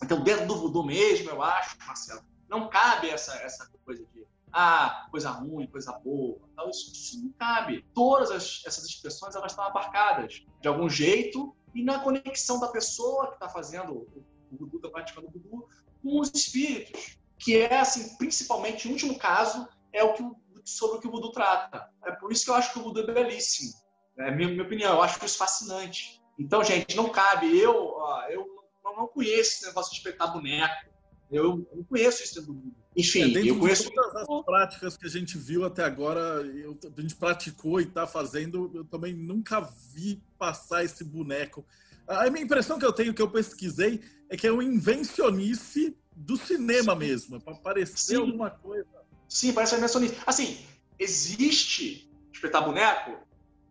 Speaker 3: Então, dentro do voodoo mesmo, eu acho, Marcelo, não cabe essa, essa coisa de ah, coisa ruim, coisa boa. Então, isso, isso não cabe. Todas as, essas expressões elas estão abarcadas de algum jeito e na conexão da pessoa que está fazendo o O voodoo está praticando voodoo com os espíritos, que é, assim, principalmente, o último caso, é o que sobre o que o voodoo trata. É por isso que eu acho que o voodoo é belíssimo. É minha, minha opinião, eu acho isso fascinante. Então, gente, não cabe. Eu, eu não, conheço esse negócio de espetar boneco. Eu não conheço isso dentro do mundo. Enfim, é, eu conheço.
Speaker 2: todas as práticas que a gente viu até agora, eu, a gente praticou e está fazendo, eu também nunca vi passar esse boneco. A minha impressão que eu tenho, que eu pesquisei, é que é um invencionice do cinema mesmo, para parecer Sim. alguma coisa.
Speaker 3: Sim, parece invencionice. Assim, existe espetar boneco?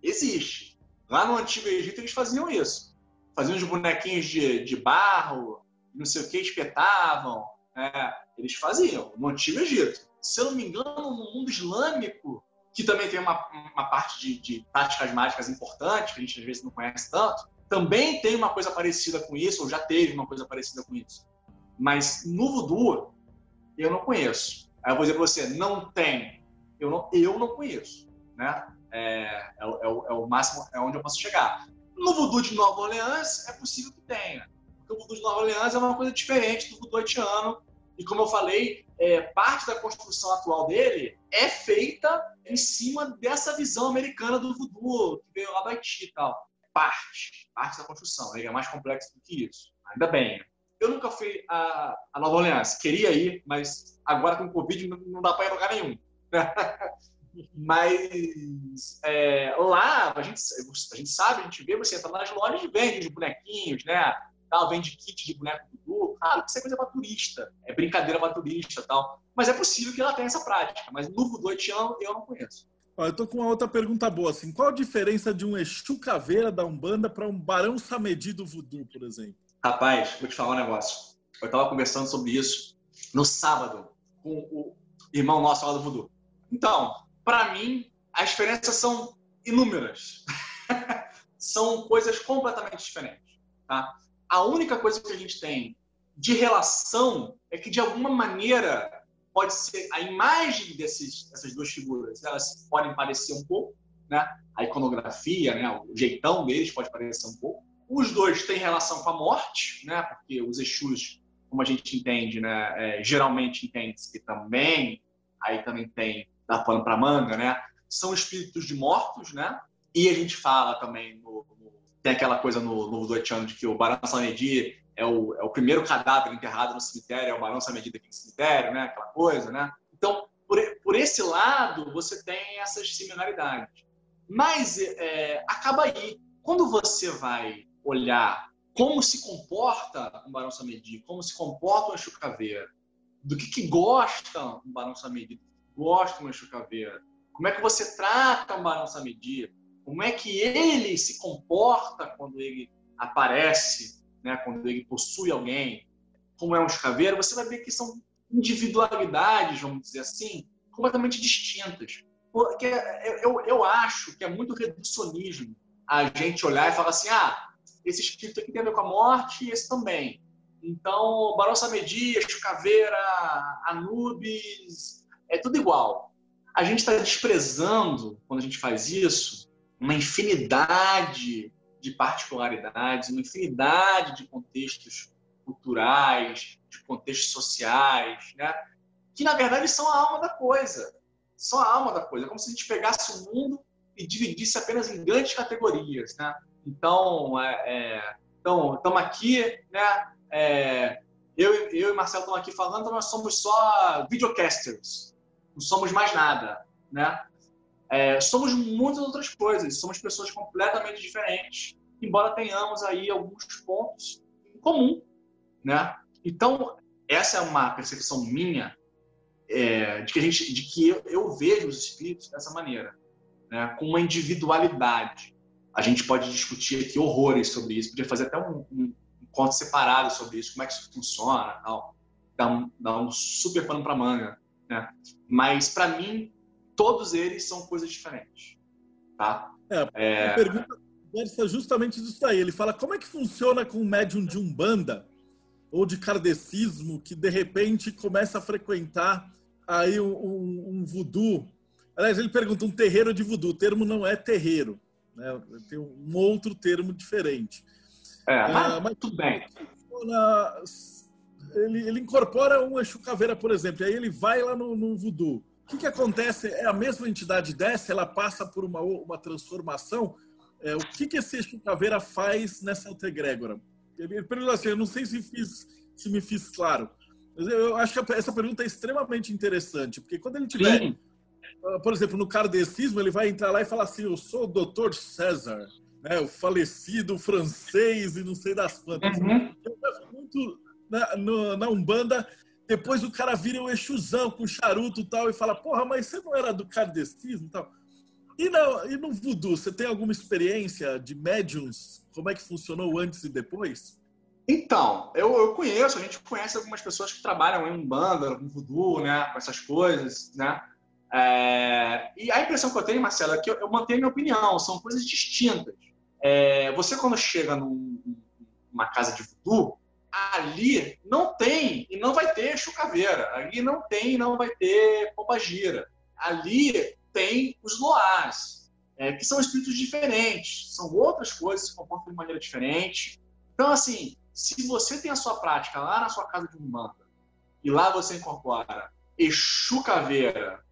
Speaker 3: Existe. Lá no Antigo Egito eles faziam isso. Faziam os bonequinhos de, de barro, não sei o que, espetavam. É, eles faziam no Antigo Egito. Se eu não me engano, no mundo islâmico, que também tem uma, uma parte de, de práticas mágicas importantes, que a gente às vezes não conhece tanto, também tem uma coisa parecida com isso, ou já teve uma coisa parecida com isso. Mas no voodoo, eu não conheço. Aí eu vou dizer para você, não tem. Eu não, eu não conheço. Né? É, é, é, o, é o máximo, é onde eu posso chegar. No voodoo de Nova Orleans, é possível que tenha o voodoo de Nova Orleans é uma coisa diferente do voodoo haitiano. E como eu falei, é, parte da construção atual dele é feita em cima dessa visão americana do voodoo, que veio lá do Haiti e tal. Parte, parte da construção. Ele é mais complexo do que isso. Ainda bem. Eu nunca fui a, a Nova Orleans. Queria ir, mas agora com o Covid não dá para ir lugar nenhum. <laughs> mas é, lá, a gente, a gente sabe, a gente vê, você entra nas lojas e vende os bonequinhos, né? tal, vende kit de boneco voodoo. Claro que isso é coisa para turista, é brincadeira para turista tal. Mas é possível que ela tenha essa prática. Mas no voodoo haitiano eu não conheço.
Speaker 2: eu tô com uma outra pergunta boa, assim. Qual a diferença de um Exu Caveira da Umbanda para um Barão Samedi do Voodoo, por exemplo?
Speaker 3: Rapaz, vou te falar um negócio. Eu estava conversando sobre isso no sábado com o irmão nosso lá do Voodoo. Então, para mim, as diferenças são inúmeras. <laughs> são coisas completamente diferentes. Tá? a única coisa que a gente tem de relação é que, de alguma maneira, pode ser a imagem desses, dessas duas figuras, elas podem parecer um pouco, né? A iconografia, né? O jeitão deles pode parecer um pouco. Os dois têm relação com a morte, né? Porque os Exus, como a gente entende, né? É, geralmente entende que também, aí também tem da pano para manga, né? São espíritos de mortos, né? E a gente fala também no, tem aquela coisa no, no de que o Barão Samedi é o, é o primeiro cadáver enterrado no cemitério, é o Barão Samedi daquele cemitério, né? Aquela coisa, né? Então, por, por esse lado, você tem essas similaridades. Mas é, acaba aí. Quando você vai olhar como se comporta um Barão Samedi, como se comporta um Chucaveira, do que, que gosta um Barão Samedi, gosta um Chucaveira, como é que você trata um Barão Samedi, como é que ele se comporta quando ele aparece, né, quando ele possui alguém, como é um escaveiro, você vai ver que são individualidades, vamos dizer assim, completamente distintas. Porque eu, eu acho que é muito reducionismo a gente olhar e falar assim, ah, esse espírito aqui tem a ver com a morte e esse também. Então, Barão Samedi, Caveira, Anubis, é tudo igual. A gente está desprezando, quando a gente faz isso, uma infinidade de particularidades, uma infinidade de contextos culturais, de contextos sociais, né? que na verdade são a alma da coisa. São a alma da coisa. É como se a gente pegasse o mundo e dividisse apenas em grandes categorias. Né? Então, é, é, então, estamos aqui, né? É, eu, eu e Marcelo estamos aqui falando, nós somos só videocasters, não somos mais nada. Né? É, somos muitas outras coisas, somos pessoas completamente diferentes, embora tenhamos aí alguns pontos em comum, né? Então, essa é uma percepção minha é, de que a gente, de que eu, eu, vejo os espíritos dessa maneira, né? Com uma individualidade. A gente pode discutir aqui horrores sobre isso, podia fazer até um, um encontro separado sobre isso, como é que isso funciona, tal, dar um, dar um super pano para manga, né? Mas para mim todos eles são coisas diferentes. Tá?
Speaker 2: É, é... A pergunta versa justamente disso aí. Ele fala como é que funciona com um médium de umbanda ou de kardecismo que de repente começa a frequentar aí um, um, um voodoo. Aliás, ele pergunta um terreiro de voodoo. O termo não é terreiro, né? tem um outro termo diferente.
Speaker 3: É, mas, mas tudo bem.
Speaker 2: ele, ele, incorpora um Exu Caveira, por exemplo, e aí ele vai lá no, no voodoo. O que, que acontece? É a mesma entidade desce, ela passa por uma, uma transformação. É, o que, que esse Exu Caveira faz nessa egrégora? Ele, ele assim, eu não sei se, fiz, se me fiz claro. Mas eu acho que essa pergunta é extremamente interessante, porque quando ele tiver... Sim. Ah, por exemplo, no kardecismo, ele vai entrar lá e falar assim, eu sou o doutor César, né, o falecido francês e não sei das quantas. Uhum. Eu gosto muito na, no, na Umbanda, depois o cara vira um exusão com charuto e tal e fala, porra, mas você não era do kardecismo e tal. E, não, e no voodoo, você tem alguma experiência de médiums? Como é que funcionou antes e depois?
Speaker 3: Então, eu, eu conheço, a gente conhece algumas pessoas que trabalham em Umbanda, com voodoo, né, com essas coisas, né? É, e a impressão que eu tenho, Marcelo, é que eu, eu mantenho minha opinião, são coisas distintas. É, você, quando chega num, numa casa de voodoo, ali não tem e não vai ter chucaveira, ali não tem e não vai ter pombagira. Ali tem os loás, é, que são espíritos diferentes, são outras coisas, se comportam de maneira diferente. Então, assim, se você tem a sua prática lá na sua casa de umbanda e lá você incorpora Exu Caveira,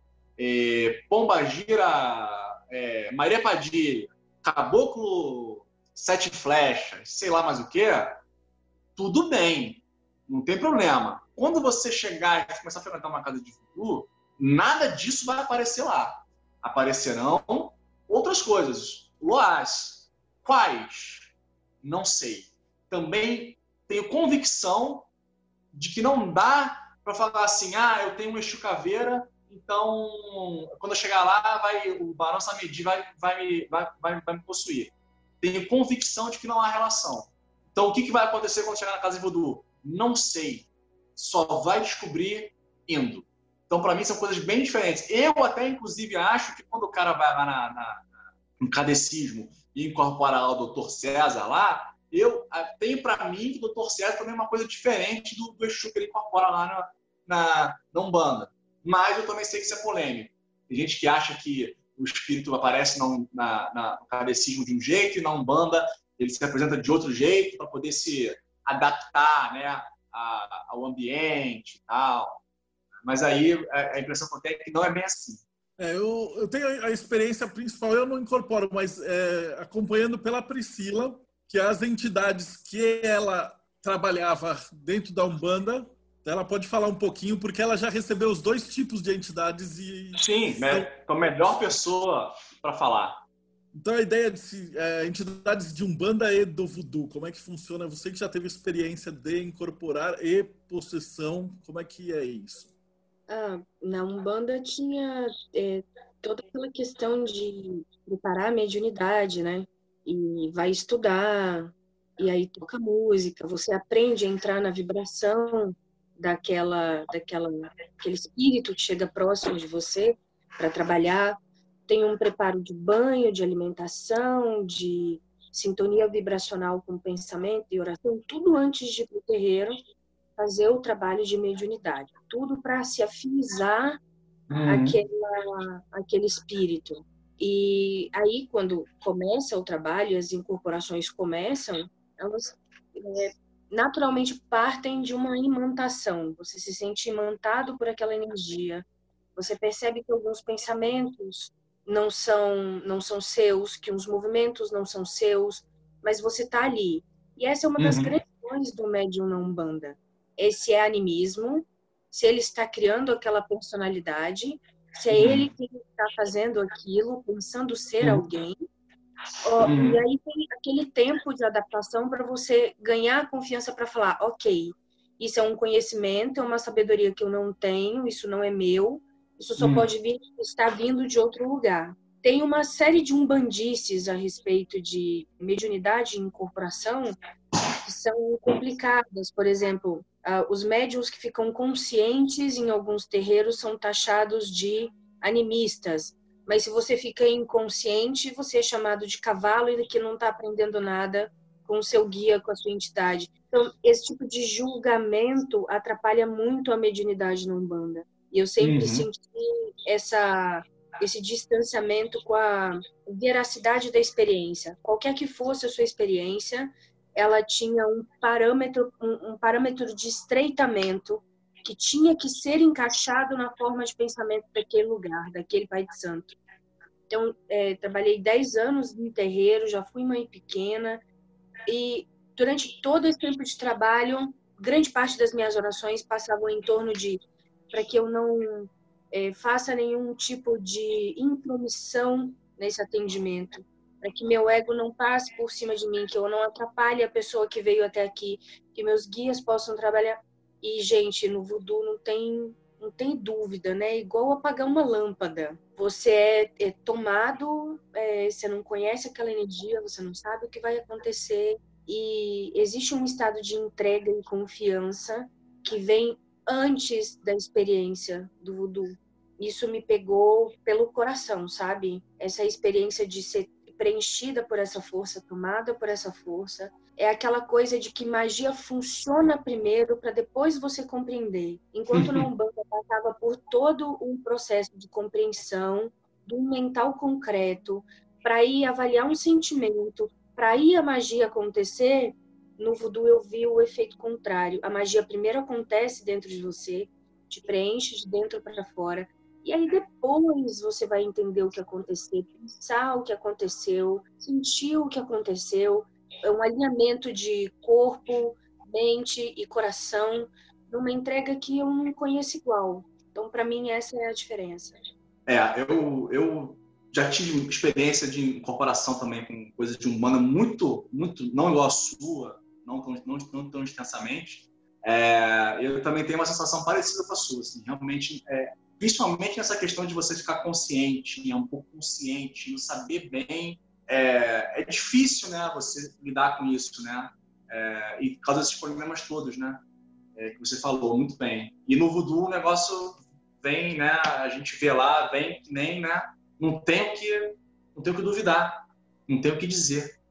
Speaker 3: é, Pombagira, é, Maria Padilha, Caboclo Sete Flechas, sei lá mais o que, tudo bem, não tem problema. Quando você chegar e começar a frequentar uma casa de futuro, nada disso vai aparecer lá. Aparecerão outras coisas. Loas. Quais? Não sei. Também tenho convicção de que não dá para falar assim, ah, eu tenho um Exu Caveira então, quando eu chegar lá, vai, o Barão Samedi vai, vai, me, vai, vai, vai me possuir. Tenho convicção de que não há relação. Então, o que, que vai acontecer quando chegar na casa de voodoo? Não sei. Só vai descobrir indo. Então, para mim, são coisas bem diferentes. Eu até, inclusive, acho que quando o cara vai lá na, na, no cadecismo e incorpora o Dr. César lá, eu tenho para mim que o Dr. César também é uma coisa diferente do, do Exu que ele incorpora lá na, na, na Umbanda mas eu também sei que isso é polêmico. Tem gente que acha que o espírito aparece no, na, na, no de um jeito e na Umbanda ele se apresenta de outro jeito para poder se adaptar né, a, ao ambiente e tal. Mas aí a, impressão que eu tenho é que não é bem assim.
Speaker 2: É, eu, eu, tenho a experiência principal, eu não incorporo, mas é, acompanhando pela Priscila, que as entidades que ela trabalhava dentro da Umbanda ela pode falar um pouquinho, porque ela já recebeu os dois tipos de entidades e.
Speaker 3: Sim, né? a melhor pessoa para falar.
Speaker 2: Então a ideia de é, entidades de Umbanda e do Voodoo, como é que funciona? Você que já teve experiência de incorporar e possessão, como é que é isso?
Speaker 4: Ah, na Umbanda tinha é, toda aquela questão de preparar a mediunidade, né? E vai estudar, e aí toca música, você aprende a entrar na vibração daquela, daquela, aquele espírito que chega próximo de você para trabalhar. Tem um preparo de banho, de alimentação, de sintonia vibracional com pensamento e oração, tudo antes de ir para o terreiro fazer o trabalho de mediunidade. Tudo para se afinizar uhum. aquela, aquele espírito. E aí, quando começa o trabalho, as incorporações começam, elas é, naturalmente partem de uma imantação. Você se sente imantado por aquela energia. Você percebe que alguns pensamentos não são não são seus, que uns movimentos não são seus, mas você está ali. E essa é uma das uhum. grandes questões do médium na Umbanda. Esse é animismo, se ele está criando aquela personalidade, se é uhum. ele que está fazendo aquilo, pensando ser uhum. alguém, Uhum. E aí tem aquele tempo de adaptação para você ganhar confiança para falar, ok, isso é um conhecimento, é uma sabedoria que eu não tenho, isso não é meu, isso só uhum. pode vir, estar vindo de outro lugar. Tem uma série de umbandices a respeito de mediunidade e incorporação que são complicadas. Por exemplo, uh, os médiums que ficam conscientes em alguns terreiros são taxados de animistas mas se você fica inconsciente, você é chamado de cavalo e que não está aprendendo nada com o seu guia, com a sua entidade. Então, esse tipo de julgamento atrapalha muito a mediunidade na Umbanda. E eu sempre uhum. senti essa, esse distanciamento com a veracidade da experiência. Qualquer que fosse a sua experiência, ela tinha um parâmetro, um, um parâmetro de estreitamento que tinha que ser encaixado na forma de pensamento daquele lugar, daquele pai de santo. Então, é, trabalhei 10 anos no terreiro, já fui mãe pequena, e durante todo esse tempo de trabalho, grande parte das minhas orações passavam em torno de para que eu não é, faça nenhum tipo de intromissão nesse atendimento, para que meu ego não passe por cima de mim, que eu não atrapalhe a pessoa que veio até aqui, que meus guias possam trabalhar. E, gente, no voodoo não tem, não tem dúvida, né? Igual apagar uma lâmpada. Você é, é tomado, é, você não conhece aquela energia, você não sabe o que vai acontecer. E existe um estado de entrega e confiança que vem antes da experiência do voodoo. Isso me pegou pelo coração, sabe? Essa experiência de ser preenchida por essa força, tomada por essa força. É aquela coisa de que magia funciona primeiro para depois você compreender. Enquanto na <laughs> Umbanda passava por todo um processo de compreensão do mental concreto, para ir avaliar um sentimento, para ir a magia acontecer, no voodoo eu vi o efeito contrário. A magia primeiro acontece dentro de você, te preenche de dentro para fora, e aí depois você vai entender o que aconteceu, pensar o que aconteceu, sentir o que aconteceu. É um alinhamento de corpo, mente e coração numa entrega que eu não conheço igual. Então, para mim, essa é a diferença.
Speaker 3: É, eu, eu já tive experiência de incorporação também com coisas de humana muito, muito, não igual a sua, não tão, não, não tão intensamente. É, eu também tenho uma sensação parecida com a sua. Assim, realmente, é, principalmente nessa questão de você ficar consciente, né, um pouco consciente, não saber bem. É, é difícil, né, você lidar com isso, né? É, e causa esses problemas todos, né? É, que você falou muito bem. E no voodoo o negócio vem, né? A gente vê lá, vem que nem, né? Não tem o que, não tem o que duvidar, não tem o que dizer.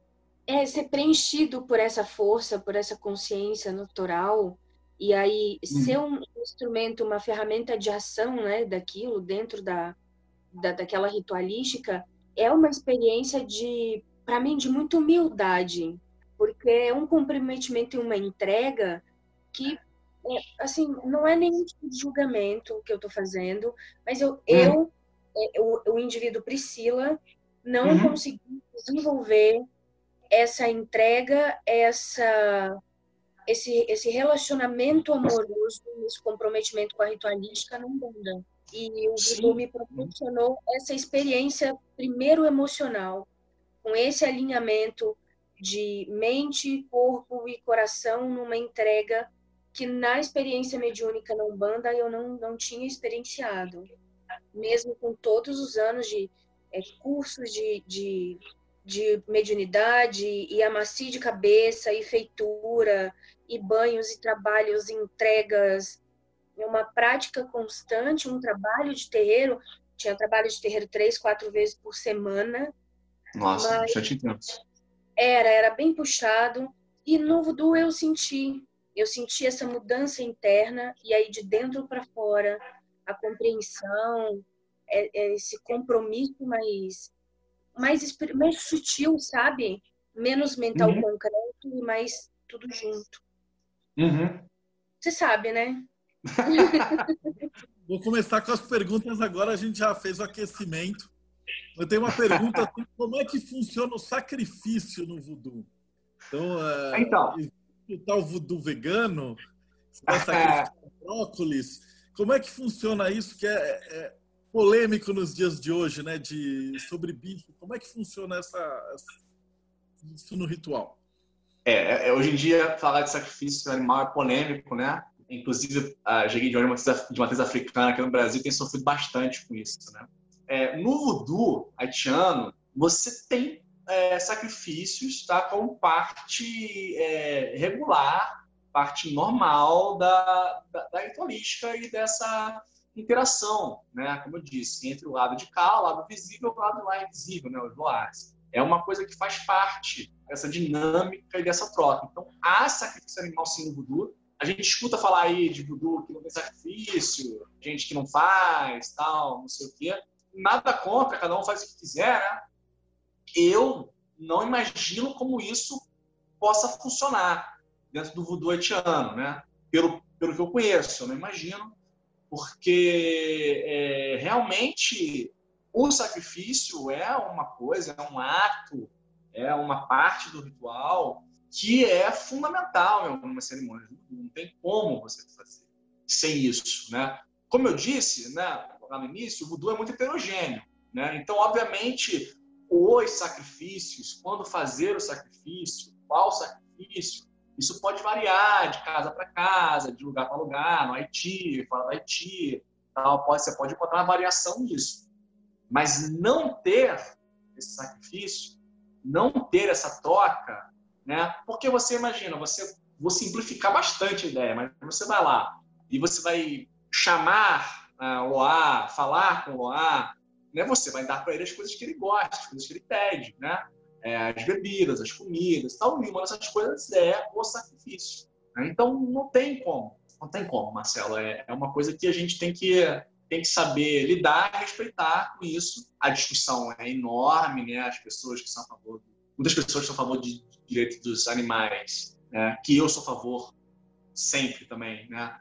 Speaker 4: É ser preenchido por essa força, por essa consciência natural e aí, uhum. ser um instrumento, uma ferramenta de ação né, daquilo, dentro da, da, daquela ritualística, é uma experiência de, para mim, de muita humildade, porque é um comprometimento e uma entrega que, é, assim, não é nenhum tipo de julgamento que eu estou fazendo, mas eu, uhum. eu é, o, o indivíduo Priscila, não uhum. consegui desenvolver essa entrega, essa esse, esse relacionamento amoroso, esse comprometimento com a ritualística não muda. E o Voodoo me proporcionou essa experiência, primeiro emocional, com esse alinhamento de mente, corpo e coração numa entrega que na experiência mediúnica na Umbanda eu não, não tinha experienciado. Mesmo com todos os anos de é, cursos de, de, de mediunidade e amacia de cabeça e feitura e banhos e trabalhos e entregas, uma prática constante, um trabalho de terreiro. Tinha trabalho de terreiro três, quatro vezes por semana.
Speaker 3: Nossa, bastante intenso.
Speaker 4: Era, era bem puxado. E no voodoo eu senti, eu senti essa mudança interna e aí de dentro para fora, a compreensão, é, é esse compromisso mais, mais, mais sutil, sabe? Menos mental uhum. concreto e mais tudo junto.
Speaker 3: Uhum.
Speaker 4: Você sabe, né? <laughs>
Speaker 2: Vou começar com as perguntas agora. A gente já fez o aquecimento. Eu tenho uma pergunta assim, como é que funciona o sacrifício no voodoo? Então,
Speaker 3: é, então.
Speaker 2: o tal voodoo vegano, você vai sacrificar <laughs> brócolis. Como é que funciona isso que é, é, polêmico nos dias de hoje, né? De, sobre bicho. Como é que funciona essa, isso no ritual?
Speaker 3: É, é, é, hoje em dia, falar de sacrifício animal é polêmico, né? Inclusive, a jegue de de matriz africana aqui no Brasil tem sofrido bastante com isso, né? É, no voodoo haitiano, você tem é, sacrifícios tá, como parte é, regular, parte normal da, da, da ritualística e dessa interação, né? Como eu disse, entre o lado de cá, o lado visível e o lado lá invisível, né? Os voares é uma coisa que faz parte dessa dinâmica e dessa troca. Então, há sacrifício animal sim no voodoo. A gente escuta falar aí de voodoo que não tem sacrifício, gente que não faz, tal, não sei o quê. Nada contra, cada um faz o que quiser, né? Eu não imagino como isso possa funcionar dentro do voodoo haitiano, né? Pelo, pelo que eu conheço, eu não imagino, porque é, realmente o sacrifício é uma coisa, é um ato, é uma parte do ritual que é fundamental em algumas cerimônias. Não tem como você fazer sem isso, né? Como eu disse, né, lá no início, o voodoo é muito heterogêneo, né? Então, obviamente, os sacrifícios, quando fazer o sacrifício, qual sacrifício, isso pode variar de casa para casa, de lugar para lugar, no Haiti, fora do Haiti, tal. Pode, você pode encontrar variação nisso. Mas não ter esse sacrifício, não ter essa toca, né? Porque você imagina, você vou simplificar bastante a ideia, mas você vai lá e você vai chamar uh, o Loá, falar com o Loá, né? Você vai dar para ele as coisas que ele gosta, as coisas que ele pede, né? É, as bebidas, as comidas, tal. E uma dessas coisas é o sacrifício. Né? Então não tem como, não tem como, Marcelo. É, é uma coisa que a gente tem que tem que saber lidar e respeitar com isso. A discussão é enorme, né? As pessoas que são a favor, muitas pessoas são a favor de direitos dos animais, né? que eu sou a favor sempre também, né?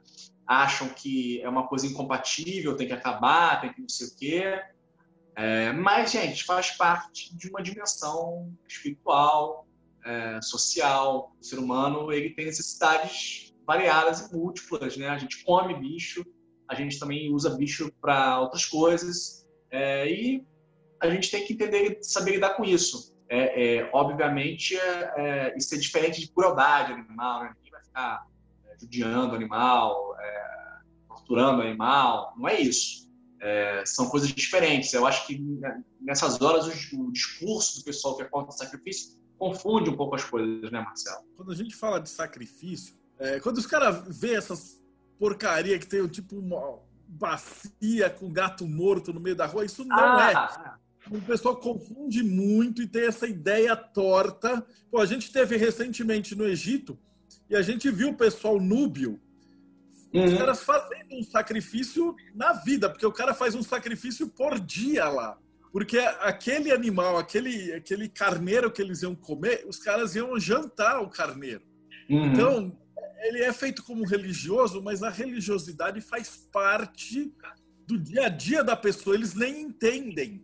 Speaker 3: Acham que é uma coisa incompatível, tem que acabar, tem que não sei o quê. É, mas, gente, faz parte de uma dimensão espiritual, é, social. O ser humano ele tem necessidades variadas e múltiplas, né? A gente come bicho, a gente também usa bicho para outras coisas é, e a gente tem que entender, saber lidar com isso. É, é, obviamente, é, é, isso é diferente de crueldade animal, né? ninguém vai ficar é, judiando animal, torturando o animal, não é isso. É, são coisas diferentes. Eu acho que né, nessas horas o, o, discurso do pessoal que é contra o sacrifício confunde um pouco as coisas, né, Marcelo?
Speaker 2: Quando a gente fala de sacrifício, é, quando os caras vê essas porcaria que tem tipo uma bacia com gato morto no meio da rua, isso não ah. é. O pessoal confunde muito e tem essa ideia torta. Pô, a gente teve recentemente no Egito e a gente viu o pessoal núbio Uhum. Os caras fazendo um sacrifício na vida, porque o cara faz um sacrifício por dia lá. Porque aquele animal, aquele, aquele carneiro que eles iam comer, os caras iam jantar o carneiro. Uhum. Então, ele é feito como religioso, mas a religiosidade faz parte do dia a dia da pessoa. Eles nem entendem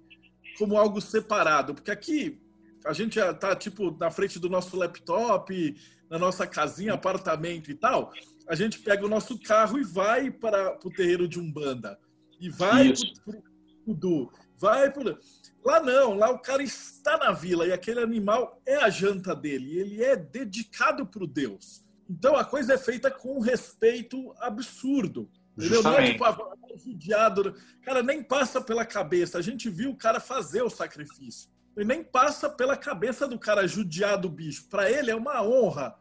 Speaker 2: como algo separado. Porque aqui a gente tá, tipo, na frente do nosso laptop, na nossa casinha, apartamento e tal a gente pega o nosso carro e vai para o terreiro de Umbanda. E vai para o Du. Vai pro... Lá não, lá o cara está na vila e aquele animal é a janta dele. Ele é dedicado para o Deus. Então a coisa é feita com um respeito absurdo. Entendeu? Não é tipo judiado. Cara, nem passa pela cabeça. A gente viu o cara fazer o sacrifício. E nem passa pela cabeça do cara judiar do bicho. Para ele é uma honra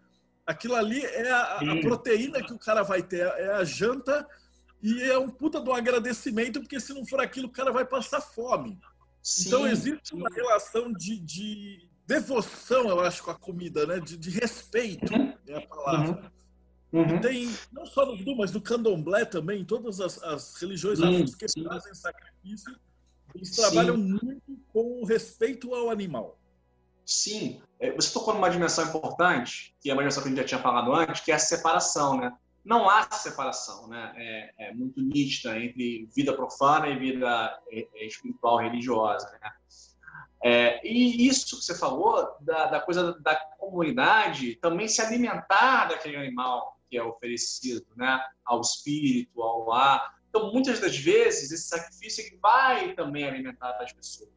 Speaker 2: Aquilo ali é a, a, proteína que o cara vai ter, é a janta e é um puta do agradecimento, porque se não for aquilo, o cara vai passar fome. Sim, então existe uma relação de, de, devoção, eu acho, com a comida, né? De, de respeito, uhum. É a palavra. Uhum. uhum. tem, não só no Hindu, mas no candomblé também, todas as, as religiões sim, que fazem sacrifício, eles trabalham muito com o respeito ao animal.
Speaker 3: Sim, é, você tocou numa dimensão importante, que é uma dimensão que a gente já tinha falado antes, que é a separação, né? Não há separação, né? É, é muito nítida entre vida profana e vida é, é, espiritual religiosa, né? É, e isso que você falou da, da, coisa da comunidade também se alimentar daquele animal que é oferecido, né? Ao espírito, ao ar. Então, muitas das vezes esse sacrifício vai também alimentar as pessoas.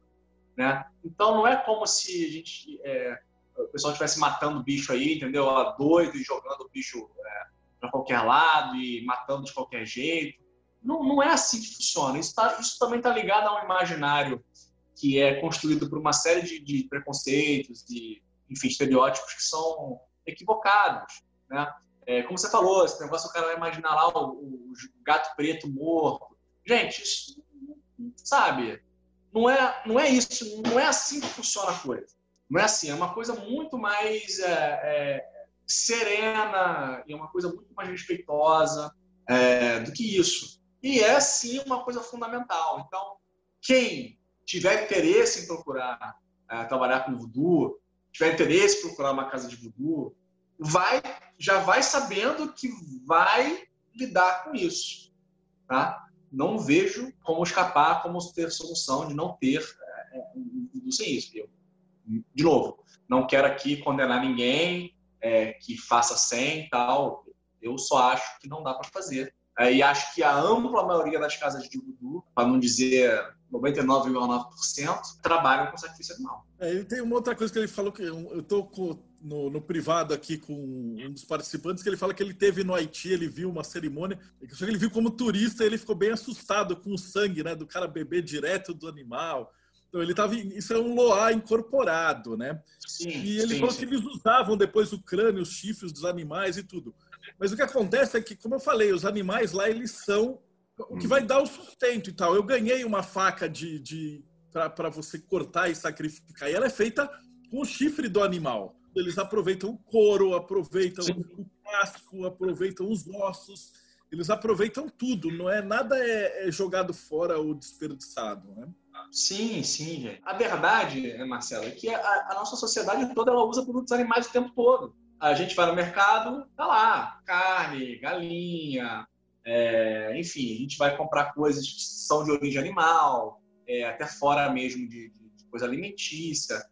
Speaker 3: Né? Então não é como se a gente, é, o pessoal estivesse matando bicho aí, entendeu? Doido e jogando o bicho é, para qualquer lado e matando de qualquer jeito. Não, não é assim que funciona. Isso, tá, isso também está ligado a um imaginário que é construído por uma série de, de preconceitos e, enfim, estereótipos que são equivocados, né? É, como você falou, esse negócio o cara vai imaginar lá o, o gato preto morto. Gente, isso, sabe? não é, não é isso, não é assim que funciona a coisa. Não é assim, é uma coisa muito mais é, é, serena e é uma coisa muito mais respeitosa é, do que isso. E é, sim, uma coisa fundamental. Então, quem tiver interesse em procurar é, trabalhar com voodoo, tiver interesse em procurar uma casa de voodoo, vai, já vai sabendo que vai lidar com isso. Tá? Não vejo como escapar, como ter solução de não ter é, um voodoo sem isso. Eu, de novo, não quero aqui condenar ninguém é, que faça sem tal. Eu só acho que não dá para fazer. É, e acho que a ampla maioria das casas de voodoo, para não dizer 99,9%, trabalham com sacrifício animal.
Speaker 2: É, ele tem uma outra coisa que ele falou que eu estou no, no, privado aqui com um dos participantes que ele fala que ele teve no Haiti, ele viu uma cerimônia, só que ele viu como turista, ele ficou bem assustado com o sangue, né, do cara beber direto do animal. Então ele tava, isso é um loá incorporado, né? Sim, e ele sim, falou sim. que eles usavam depois o crânio, os chifres dos animais e tudo. Mas o que acontece é que, como eu falei, os animais lá eles são o que vai dar o sustento e tal. Eu ganhei uma faca de, de para você cortar e sacrificar. E ela é feita com o chifre do animal. Eles aproveitam o couro, aproveitam Sim. o casco, aproveitam os ossos. Eles aproveitam tudo. Não é nada é, é jogado fora ou desperdiçado, né?
Speaker 3: Sim, sim, gente. A verdade, Marcelo, é que a, a, nossa sociedade toda ela usa produtos animais o tempo todo. A gente vai no mercado, tá lá, carne, galinha, é, enfim, a gente vai comprar coisas que são de origem animal, é, até fora mesmo de, de, coisa alimentícia.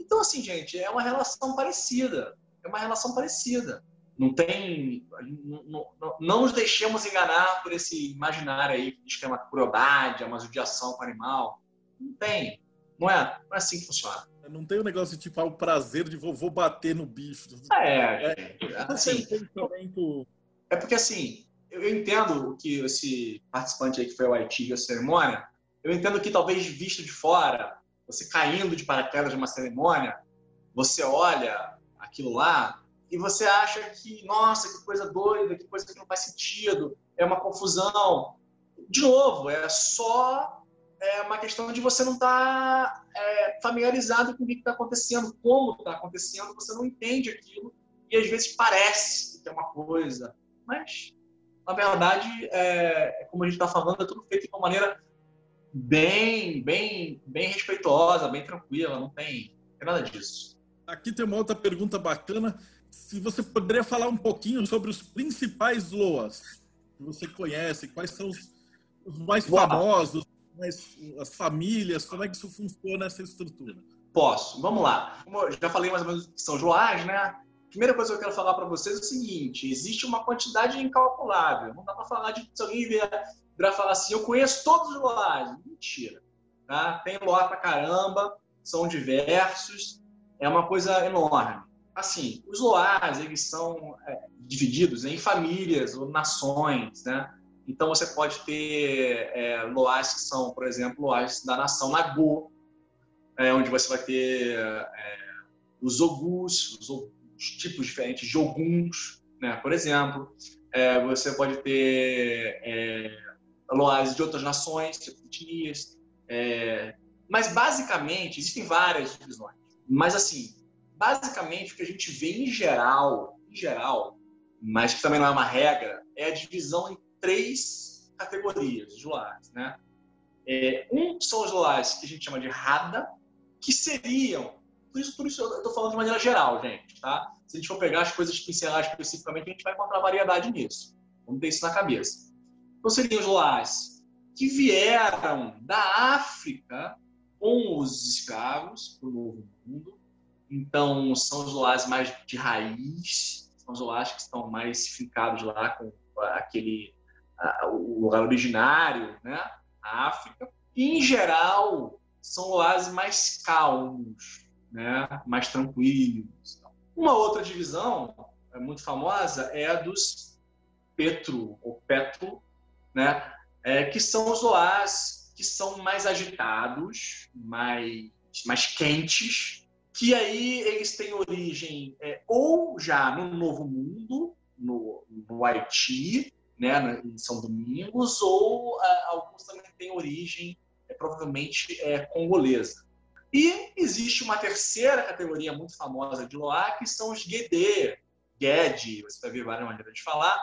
Speaker 3: Então, assim, gente, é uma relação parecida. É uma relação parecida. Não tem. Não, não, não nos deixemos enganar por esse imaginário aí que diz que é uma crueldade, é uma judiação com o animal. Não tem. Não é, não é assim que funciona.
Speaker 2: Não tem o um negócio de tipo, ah, o prazer de vou, vou bater no bicho.
Speaker 3: É, é, assim, é porque assim, eu entendo que esse participante aí que foi ao Haiti a cerimônia, eu entendo que talvez visto de fora, você caindo de paraquedas de uma cerimônia, você olha aquilo lá e você acha que, nossa, que coisa doida, que coisa que não faz sentido, é uma confusão. De novo, é só é uma questão de você não estar tá, é, familiarizado com o que está acontecendo, como está acontecendo, você não entende aquilo e às vezes parece que é uma coisa, mas na verdade, é, como a gente está falando, é tudo feito de uma maneira bem, bem, bem respeitosa, bem tranquila, não tem, não tem nada disso.
Speaker 2: Aqui tem uma outra pergunta bacana. Se você poderia falar um pouquinho sobre os principais loas que você conhece, quais são os, os mais Boa. famosos, as famílias, como é que isso funciona, essa estrutura?
Speaker 3: Posso. Vamos lá. Como eu já falei mais ou menos são loas, né? primeira coisa que eu quero falar para vocês é o seguinte: existe uma quantidade incalculável. Não dá para falar de se alguém vier, virar falar assim, eu conheço todos os loais. Mentira. Tá? Tem loa para caramba, são diversos, é uma coisa enorme. Assim, os loas eles são é, divididos em famílias ou nações, né? Então você pode ter é, loas que são, por exemplo, loas da nação Nagô, é, onde você vai ter é, os ogus, os tipos diferentes de alguns, né? por exemplo. É, você pode ter é, loas de outras nações, tipo etnias. É, mas, basicamente, existem várias divisões. Mas, assim, basicamente, o que a gente vê em geral, em geral, mas que também não é uma regra, é a divisão em três categorias de loas, né? É, um são os loas que a gente chama de rada, que seriam por isso, por isso eu estou falando de maneira geral, gente, tá? Se a gente for pegar as coisas pincelar especificamente, a gente vai encontrar variedade nisso. Vamos ter isso na cabeça. Então, seriam os loás que vieram da África com os escravos para o Novo Mundo. Então, são os loás mais de raiz, são os loás que estão mais fincados lá com aquele o lugar originário, né? A África. Em geral, são loás mais calmos, né, mais tranquilos. Uma outra divisão é muito famosa é a dos Petro, ou Petro, né, é, que são os oás que são mais agitados, mais, mais quentes, que aí eles têm origem é, ou já no Novo Mundo, no, no Haiti, né, São Domingos, ou a, alguns também têm origem é, provavelmente é, congolesa. E existe uma terceira categoria muito famosa de Loa, que são os Guedê, Gued, você vai ver várias maneiras de falar,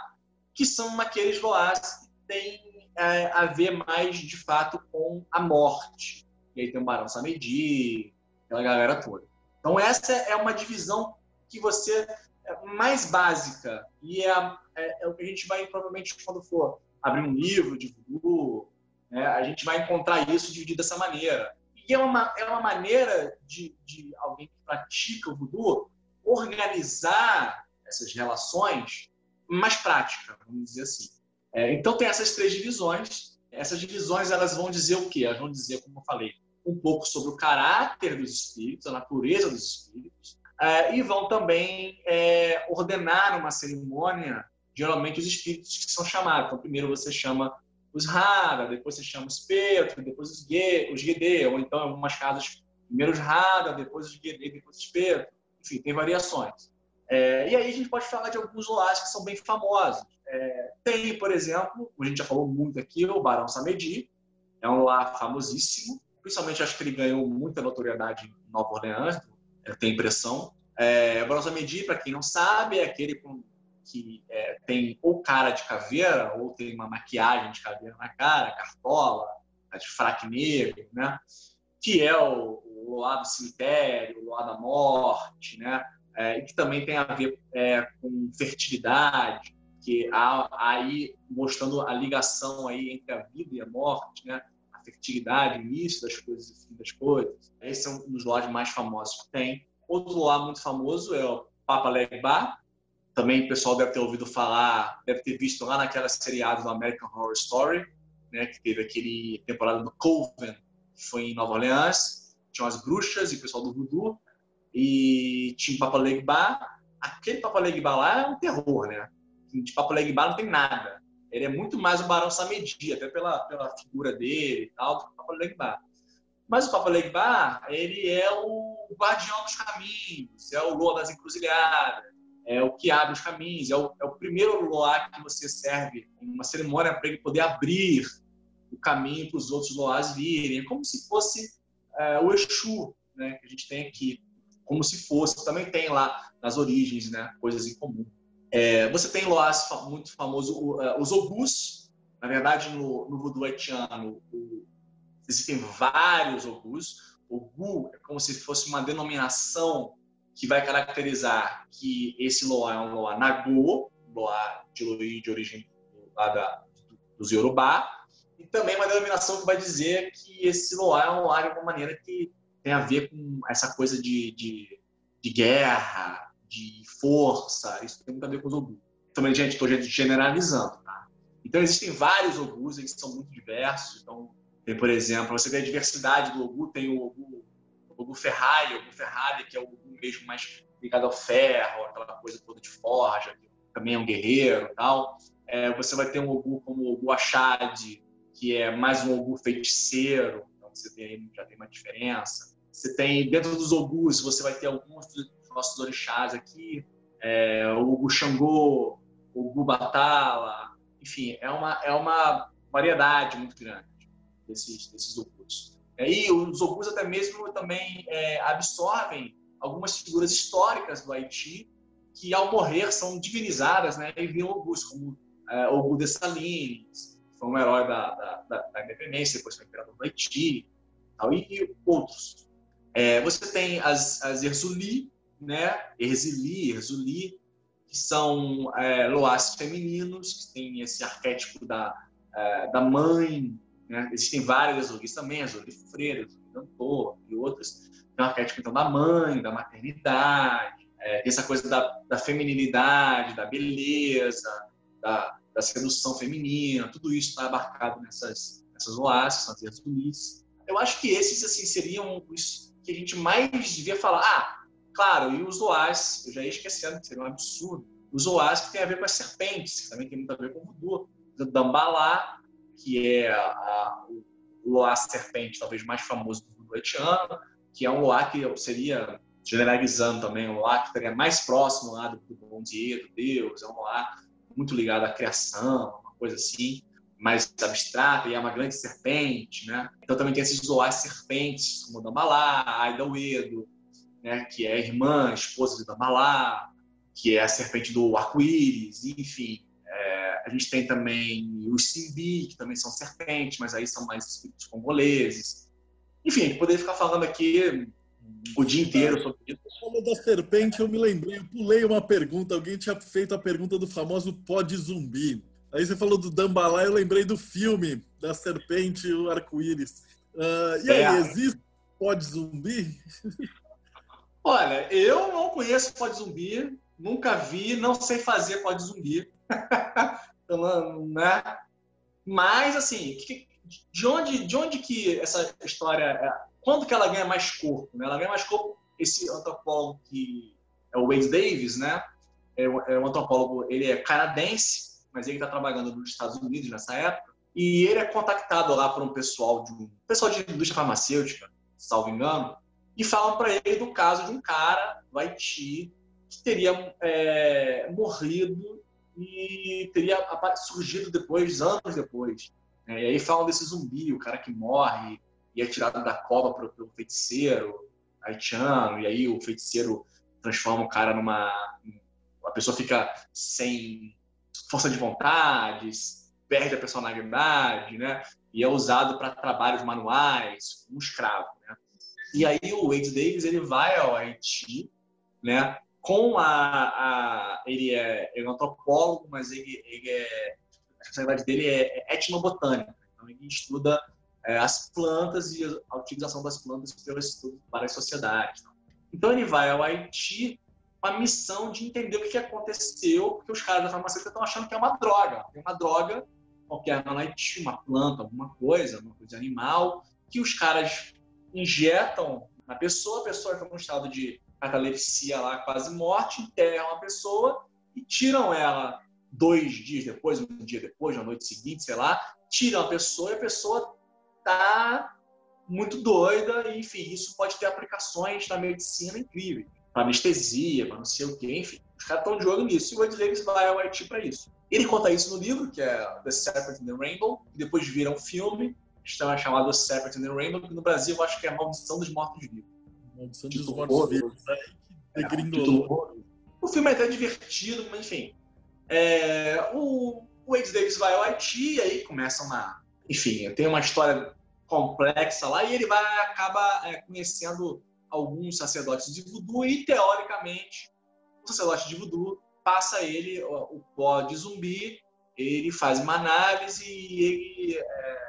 Speaker 3: que são aqueles Loas que têm é, a ver mais, de fato, com a morte. E aí tem o Barão Samedi, aquela galera toda. Então, essa é uma divisão que você mais básica e é, é, é, o que a gente vai, provavelmente, quando for abrir um livro de voodoo, né, a gente vai encontrar isso dividido dessa maneira. E é uma, é uma maneira de, de alguém que pratica o voodoo organizar essas relações mais prática, vamos dizer assim. É, então, tem essas três divisões. Essas divisões elas vão dizer o quê? Elas vão dizer, como eu falei, um pouco sobre o caráter dos espíritos, a natureza dos espíritos, é, e vão também é, ordenar uma cerimônia, geralmente os espíritos que são chamados. Então, primeiro você chama os Rada, depois você chama os Petro, depois os, Ge, os Gede, ou então em algumas casas, primeiro os Rada, depois os Gede, depois os Petro. Enfim, tem variações. É, e aí a gente pode falar de alguns loás que são bem famosos. É, tem, por exemplo, a gente já falou muito aqui, o Barão Samedi, é um loá famosíssimo, principalmente acho que ele ganhou muita notoriedade em Nova Orleans, tenho impressão. É, Samedi, para quem não sabe, é aquele que é, tem ou cara de caveira, ou tem uma maquiagem de caveira na cara, cartola, de fraque negro, né? que é o, o loá do cemitério, o loá da morte, né? É, e que também tem a ver é, com fertilidade, que há aí mostrando a ligação aí entre a vida e a morte, né? Fertilidade, início das coisas e fim das coisas. Esse é um dos lojas mais famosos que tem. Outro loja muito famoso é o Papa Legba. Também o pessoal deve ter ouvido falar, deve ter visto lá naquela seriada do American Horror Story, né? Que teve aquele temporada do Coven, que foi em Nova Orleans. Tinha as bruxas e o pessoal do voodoo. E tinha o Papa Legba. Aquele Papa Legba lá é um terror, né? de Papo Legba não tem nada. Ele é muito mais o Barão Samedi, até pela, pela figura dele e tal, do que o Papo Legba. Mas o Papo Legba, ele é o guardião dos caminhos, é o Lua das encruzilhadas, é o que abre os caminhos, é o, é o primeiro Loá que você serve em uma cerimônia para ele poder abrir o caminho para os outros Loás virem. É como se fosse é, o Exu, né, que a gente tem aqui. Como se fosse, também tem lá nas origens, né, coisas em comum. É, você tem loás muito famoso, é, os ogus. Na verdade, no, no voodoo haitiano, existem vários ogus. Ogu é como se fosse uma denominação que vai caracterizar que esse loá é um loá nagô, loá de, de origem lá da, dos Yorubá, e também uma denominação que vai dizer que esse loá é um loá de alguma maneira que tem a ver com essa coisa de, de, de guerra, de força, isso tem muito a ver com os ogus. Também, gente, estou generalizando, tá? Então, existem vários ogus, eles são muito diversos. Então, tem, por exemplo, você vê a diversidade do ogu, tem o ogu, o Ferrari, o ogu Ferrari, que é o ogu mesmo mais ligado ao ferro, aquela coisa toda de forja, que também é um guerreiro e tal. É, você vai ter um ogu como o ogu Achade, que é mais um ogu feiticeiro, então você tem, já tem uma diferença. Você tem, dentro dos ogus, você vai ter alguns nossos orixás aqui, é, o Xangô, o Gubatala, enfim, é uma, é uma variedade muito grande desses, desses ogus. E os ogus até mesmo também é, absorvem algumas figuras históricas do Haiti que, ao morrer, são divinizadas né, e viram ogus, como é, Ogu de Salines, foi um herói da, da, da, da independência, depois foi imperador do Haiti, tal, e, e outros. É, você tem as, as Erzuli, né? Erzili, Erzuli, que são é, loás femininos, que têm esse arquétipo da, é, da mãe. Né? Existem várias Erzulis também, Erzuli Freire, Erzuli Dantor e outras. Tem o arquétipo então, da mãe, da maternidade, é, essa coisa da, da feminilidade, da beleza, da, da sedução feminina, tudo isso está abarcado nessas, nessas loás, são as Erzulis. Eu acho que esses assim seriam os que a gente mais devia falar. Ah, Claro, e os oás, eu já ia esquecendo, que seria um absurdo. Os oás que tem a ver com as serpentes, que também tem muito a ver com o voodoo. O Dambalá, que é a, o loá serpente talvez mais famoso do voodoo haitiano, que é um loá que seria, generalizando também, um loá que estaria mais próximo lá do, do bom dia, do Deus, é um loá muito ligado à criação, uma coisa assim, mais abstrata, e é uma grande serpente, né? Então também tem esses loás serpentes, como o Dambalá, Aida Uedo, né, que é a irmã, a esposa de Damalá, que é a serpente do arco-íris, enfim. É, a gente tem também os Simbi, que também são serpentes, mas aí são mais espíritos congoleses. Enfim, a gente poderia ficar falando aqui o dia inteiro sobre isso.
Speaker 2: Falou da serpente, eu me lembrei, eu pulei uma pergunta. Alguém tinha feito a pergunta do famoso pó de zumbi. Aí você falou do Dambalá, eu lembrei do filme da serpente e o arco-íris. Uh, e aí, é. existe pó de zumbi? <laughs>
Speaker 3: Olha, eu não conheço pó de zumbi, nunca vi, não sei fazer pó de zumbi. <laughs> Né? Mas, assim, de onde, de onde que essa história... É? Quando que ela ganha mais corpo? Né? Ela ganha mais corpo, esse antropólogo que é o Wade Davis, né? É, é um antropólogo, ele é canadense, mas ele está trabalhando nos Estados Unidos nessa época, e ele é contactado lá por um pessoal de um pessoal de indústria farmacêutica, salvo engano, e falam para ele do caso de um cara do Haiti que teria é, morrido e teria surgido depois, anos depois. É, e aí falam desse zumbi, o cara que morre e é tirado da cova pelo feiticeiro haitiano, e aí o feiticeiro transforma o cara numa. A pessoa fica sem força de vontade, perde a personalidade, né? E é usado para trabalhos manuais, um escravo, né? E aí o Wade Davis ele vai ao Haiti, né? Com a, a ele, é, ele é antropólogo, mas ele, ele é a especialidade dele é etnobotânica. Então ele estuda é, as plantas e a utilização das plantas pelo estudo para as sociedades. Então ele vai ao Haiti com a missão de entender o que aconteceu, porque os caras da farmacêutica estão achando que é uma droga. Tem uma droga qualquer no Haiti, uma planta, alguma coisa, uma coisa animal, que os caras injetam na pessoa, a pessoa está num estado de catalepsia lá, quase morte, enterram a pessoa e tiram ela dois dias depois, um dia depois, na noite seguinte, sei lá, tiram a pessoa e a pessoa tá muito doida, e, enfim, isso pode ter aplicações na medicina incríveis, para anestesia, para não sei o quê, enfim. Os caras estão de olho nisso e o Ed vai ao Haiti para isso. Ele conta isso no livro, que é The Serpent and the Rainbow, que depois vira um filme, está chamado Serpent and the Rainbow, que no Brasil eu acho que é a Maldição dos Mortos-Vivos.
Speaker 2: Maldição dos Mortos-Vivos, é,
Speaker 3: é, O filme é até divertido, mas enfim. É, o, o Ed Davis vai ao Haiti e aí começa uma. Enfim, tem uma história complexa lá e ele vai acaba é, conhecendo alguns sacerdotes de voodoo e teoricamente o sacerdote de voodoo passa ele o, o pó de zumbi ele faz uma análise e ele é,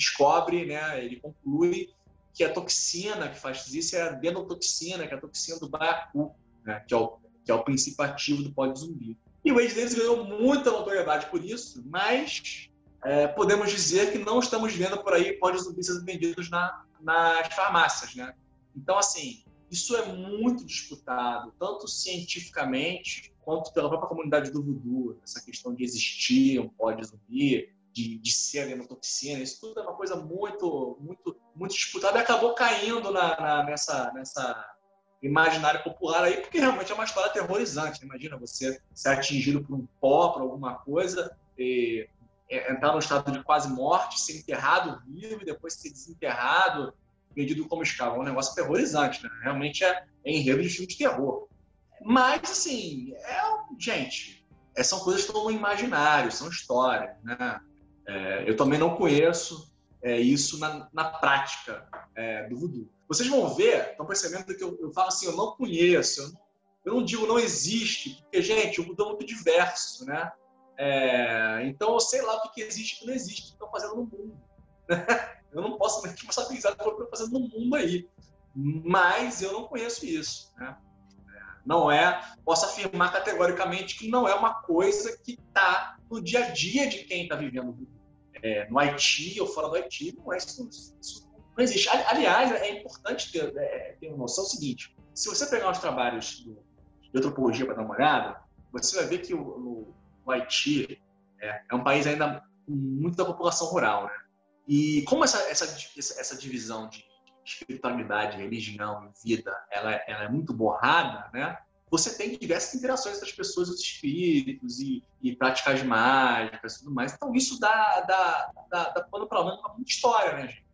Speaker 3: descobre né ele conclui que a toxina que faz isso é a denotoxina que é a toxina do baiacu né, que é o que é o princípio ativo do pó de zumbi e o Age deles ganhou muita notoriedade por isso, mas é, podemos dizer que não estamos vendo por aí pó de zumbi sendo vendidos na, nas farmácias, né? Então, assim, isso é muito disputado, tanto cientificamente quanto pela própria comunidade do voodoo, essa questão de existir um pó de zumbi, de, de ser alienotoxina, isso tudo é uma coisa muito, muito, muito disputada e acabou caindo na, na, nessa, nessa imaginário popular aí, porque realmente é uma história aterrorizante. Imagina você ser atingido por um pó, por alguma coisa, e entrar no estado de quase morte, ser enterrado vivo e depois ser desenterrado, vendido como escravo. É um negócio aterrorizante, né? Realmente é, é enredo de filme de terror. Mas, assim, é, gente, é, são coisas que estão no imaginário, são histórias, né? É, eu também não conheço é, isso na, na prática é, do voodoo. Vocês vão ver, estão percebendo que eu, eu falo assim, eu não conheço, eu não, eu não digo não existe, porque, gente, o voodoo é muito diverso, né? É, então, eu sei lá o que, existe e o que não existe, que estão fazendo no mundo. <laughs> eu não posso responsabilizar o que estão fazendo no mundo aí. Mas eu não conheço isso. Né? É, não é, posso afirmar categoricamente que não é uma coisa que está no dia a dia de quem está vivendo é, no Haiti ou fora do Haiti. Não é isso, isso não existe. Aliás, é importante ter, é, ter uma noção seguinte: se você pegar os trabalhos do, de antropologia para dar uma olhada, você vai ver que o, o o Haiti é, é um país ainda com muita população rural, né? E como essa, essa, essa divisão de espiritualidade, religião e vida, ela, ela é muito borrada, né? Você tem diversas interações entre as pessoas, os espíritos e, e práticas mágicas e tudo mais. Então, isso dá, dá, dá, dá pano para manga para muita história, né, gente?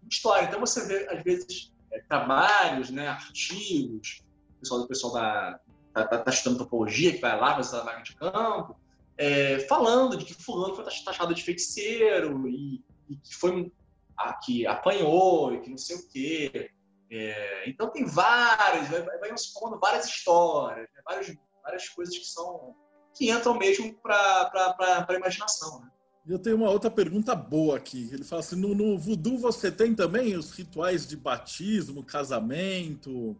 Speaker 3: Muita história. Então, você vê, às vezes, é, trabalhos, né, artigos, o pessoal do pessoal da, tá, tá, tá estudando topologia, que vai lá, vai usar vaga de campo, é, falando de que fulano foi taxado de feiticeiro e, e que foi a, que apanhou e que não sei o quê. É, então tem várias, vai, vai se formando várias histórias, né? várias, várias coisas que são que entram mesmo para a imaginação. Né?
Speaker 2: Eu tenho uma outra pergunta boa aqui. Ele fala assim: no, no voodoo você tem também os rituais de batismo, casamento,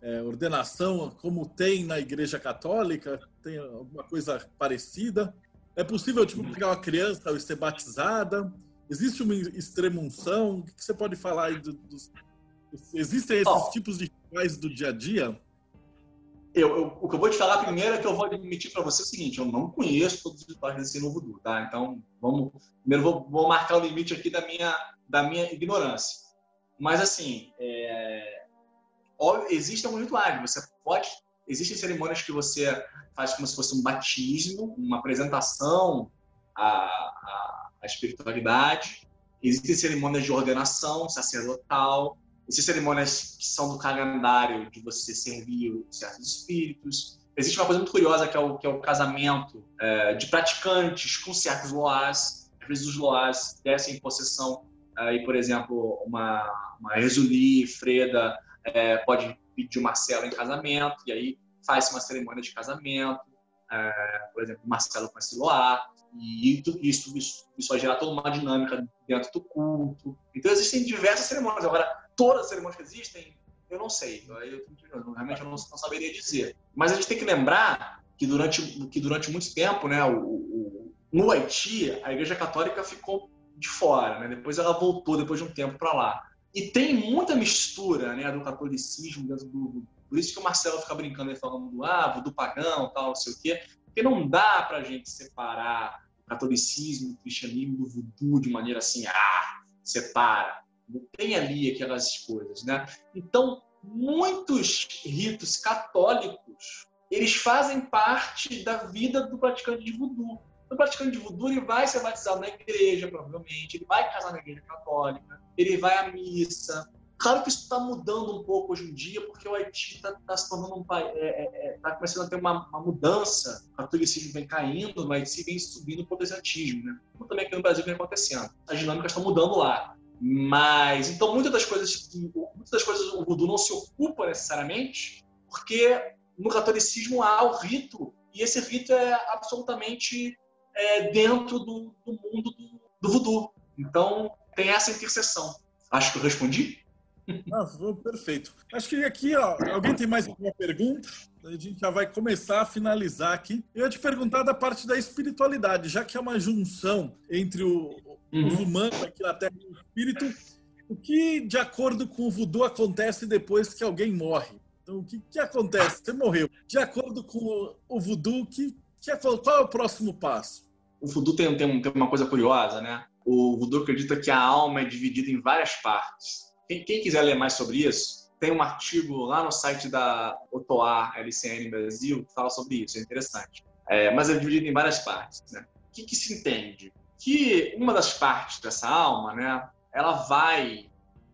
Speaker 2: é, ordenação, como tem na Igreja Católica? Tem alguma coisa parecida? É possível tipo, pegar uma criança e ser batizada? Existe uma extremunção? O que você pode falar aí dos. Existem esses tipos de rituais do dia a dia?
Speaker 3: Eu, eu, o que eu vou te falar primeiro é que eu vou admitir para você o seguinte: eu não conheço todos os rituais desse novo voodoo, tá? Então, vamos. Primeiro, vou, vou, marcar o limite aqui da minha, da minha ignorância. Mas, assim, é, existem alguns rituais. Você pode. Existem cerimônias que você faz como se fosse um batismo, uma apresentação à, à, à espiritualidade. Existem cerimônias de ordenação sacerdotal. Existem cerimônias que são do calendário de você servir certos espíritos. Existe uma coisa muito curiosa que é o, que é o casamento é, de praticantes com certos loás. Às vezes os loás descem em possessão. Aí, por exemplo, uma, uma Exuli, Freda, é, pode pedir o Marcelo em casamento, e aí faz uma cerimônia de casamento. É, por exemplo, Marcelo com esse loá. E isso, isso, isso vai gerar toda uma dinâmica dentro do culto. Então, existem diversas cerimônias. Agora, todas as cerimônias que existem, eu não sei. Eu, eu, realmente eu não, não, saberia dizer. Mas a gente tem que lembrar que durante, que durante muito tempo, né, o, o, no Haiti, a Igreja Católica ficou de fora. Né? Depois ela voltou, depois de um tempo, para lá. E tem muita mistura né, do catolicismo dentro do. Por isso que o Marcelo fica brincando e falando do ah, do pagão, tal, não sei o quê. Porque não dá para a gente separar o catolicismo, o cristianismo do voodoo de maneira assim, ah, separa. Tem ali aquelas coisas, né? Então, muitos ritos católicos, eles fazem parte da vida do praticante de voodoo. O praticante de voodoo ele vai ser batizado na igreja, provavelmente, ele vai casar na igreja católica, ele vai à missa, Claro que isso está mudando um pouco hoje em dia, porque o Haiti está tá se tornando um país. É, é, é tá começando a ter uma, uma, mudança. O catolicismo vem caindo, o Haiti vem subindo o protestantismo, né? Como também aqui no Brasil vem acontecendo. As dinâmicas estão mudando lá. Mas, então, muitas das coisas, muitas das coisas o voodoo não se ocupa necessariamente, porque no catolicismo há o rito, e esse rito é absolutamente é, dentro do, do mundo do, do. Então, tem essa interseção. Acho que eu respondi.
Speaker 2: Nossa, perfeito. Acho que aqui, ó, alguém tem mais alguma pergunta? A gente já vai começar a finalizar aqui. Eu ia te perguntar da parte da espiritualidade, já que é uma junção entre o, uhum. os humanos aqui na Terra e o espírito. O que, de acordo com o voodoo, acontece depois que alguém morre? Então, o que, que acontece? Você morreu. De acordo com o voodoo, que, que é, qual é o próximo passo?
Speaker 3: O voodoo tem, tem, tem uma coisa curiosa, né? O voodoo acredita que a alma é dividida em várias partes quem, quem, quiser ler mais sobre isso, tem um artigo lá no site da Otoar LCN Brasil que fala sobre isso, é interessante. É, mas é dividido em várias partes. Né? O que, que, se entende? Que uma das partes dessa alma, né, ela vai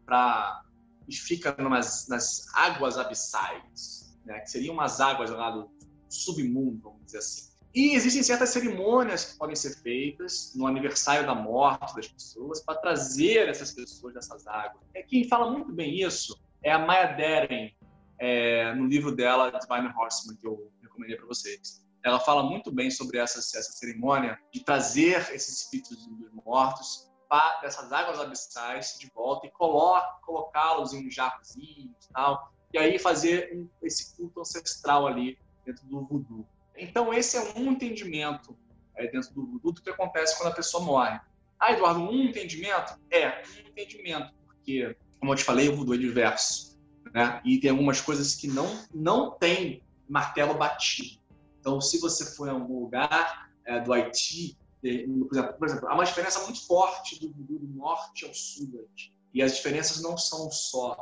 Speaker 3: para e fica numas, nas águas abissais, né, que seriam umas águas lá do submundo, vamos dizer assim. E existem certas cerimônias que podem ser feitas no aniversário da morte das pessoas para trazer essas pessoas dessas águas. É, quem fala muito bem isso é a Maya Deren, é, no livro dela, Divine Horseman, que eu recomendei para vocês. Ela fala muito bem sobre essa, essa cerimônia de trazer esses espíritos dos mortos para dessas águas abissais de volta e colocá-los em um jarrozinho e tal, e aí fazer esse culto ancestral ali dentro do voodoo. Então, esse é um entendimento é, dentro do voodoo do que acontece quando a pessoa morre. Ah, Eduardo, um entendimento? É, um entendimento, porque, como eu te falei, o voodoo é diverso. Né? E tem algumas coisas que não, não tem martelo batido. Então, se você for em algum lugar é, do Haiti, por exemplo, por exemplo, há uma diferença muito forte do do norte ao sul do Haiti. E as diferenças não são só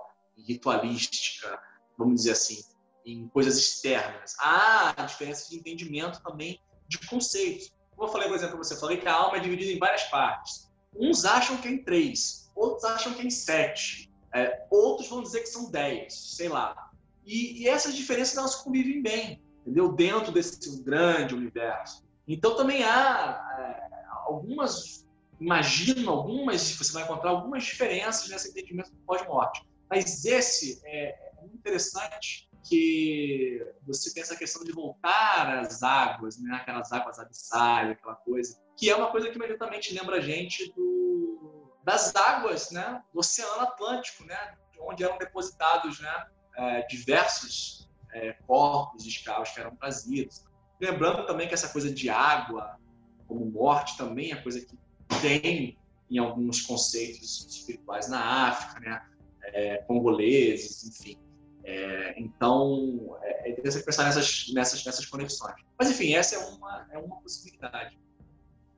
Speaker 3: ritualística, vamos dizer assim, em coisas externas. Há a diferença de entendimento também de conceitos. Como eu falei, por exemplo, você falei que a alma é dividida em várias partes. Uns acham que é em três, outros acham que é em sete, é, outros vão dizer que são dez, sei lá. E, e essas diferenças elas convivem bem, entendeu? Dentro desse grande universo. Então também há é, algumas, imagino algumas, você vai encontrar algumas diferenças nesse entendimento do pós-morte. Mas esse é, é interessante que você tem essa questão de voltar às águas, né? aquelas águas abissais, aquela coisa, que é uma coisa que imediatamente lembra a gente do, das águas né? do Oceano Atlântico, né? onde eram depositados né? É, diversos é, corpos de escravos que eram trazidos. Lembrando também que essa coisa de água como morte também é coisa que tem em alguns conceitos espirituais na África, né? É, congoleses, enfim. É, então, é, é interessante pensar nessas, nessas, nessas conexões. Mas, enfim, essa é uma, é uma possibilidade.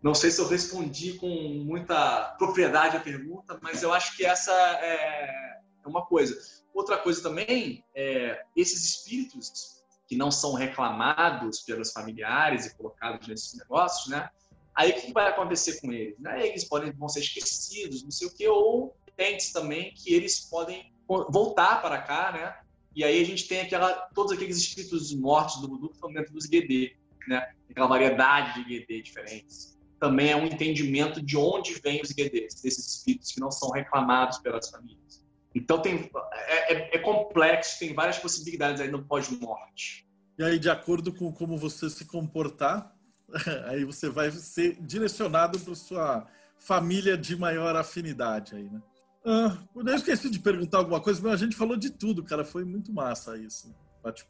Speaker 3: Não sei se eu respondi com muita propriedade a pergunta, mas eu acho que essa é, é uma coisa. Outra coisa também, é, esses espíritos que não são reclamados pelos familiares e colocados nesses negócios, né? Aí o que vai acontecer com eles? Né? Eles podem vão ser esquecidos, não sei o que, ou tem também que eles podem voltar para cá, né? E aí a gente tem aquela, todos aqueles espíritos mortos do voodoo que estão dentro dos GD, né? Aquela variedade de GD diferentes. Também é um entendimento de onde vêm os GDs, desses espíritos que não são reclamados pelas famílias. Então tem, é, é, é complexo, tem várias possibilidades aí no pós-morte.
Speaker 2: E aí, de acordo com como você se comportar, <laughs> aí você vai ser direcionado para sua família de maior afinidade aí, né? Ah, eu esqueci de perguntar alguma coisa, mas a gente falou de tudo, cara. Foi muito massa isso. A gente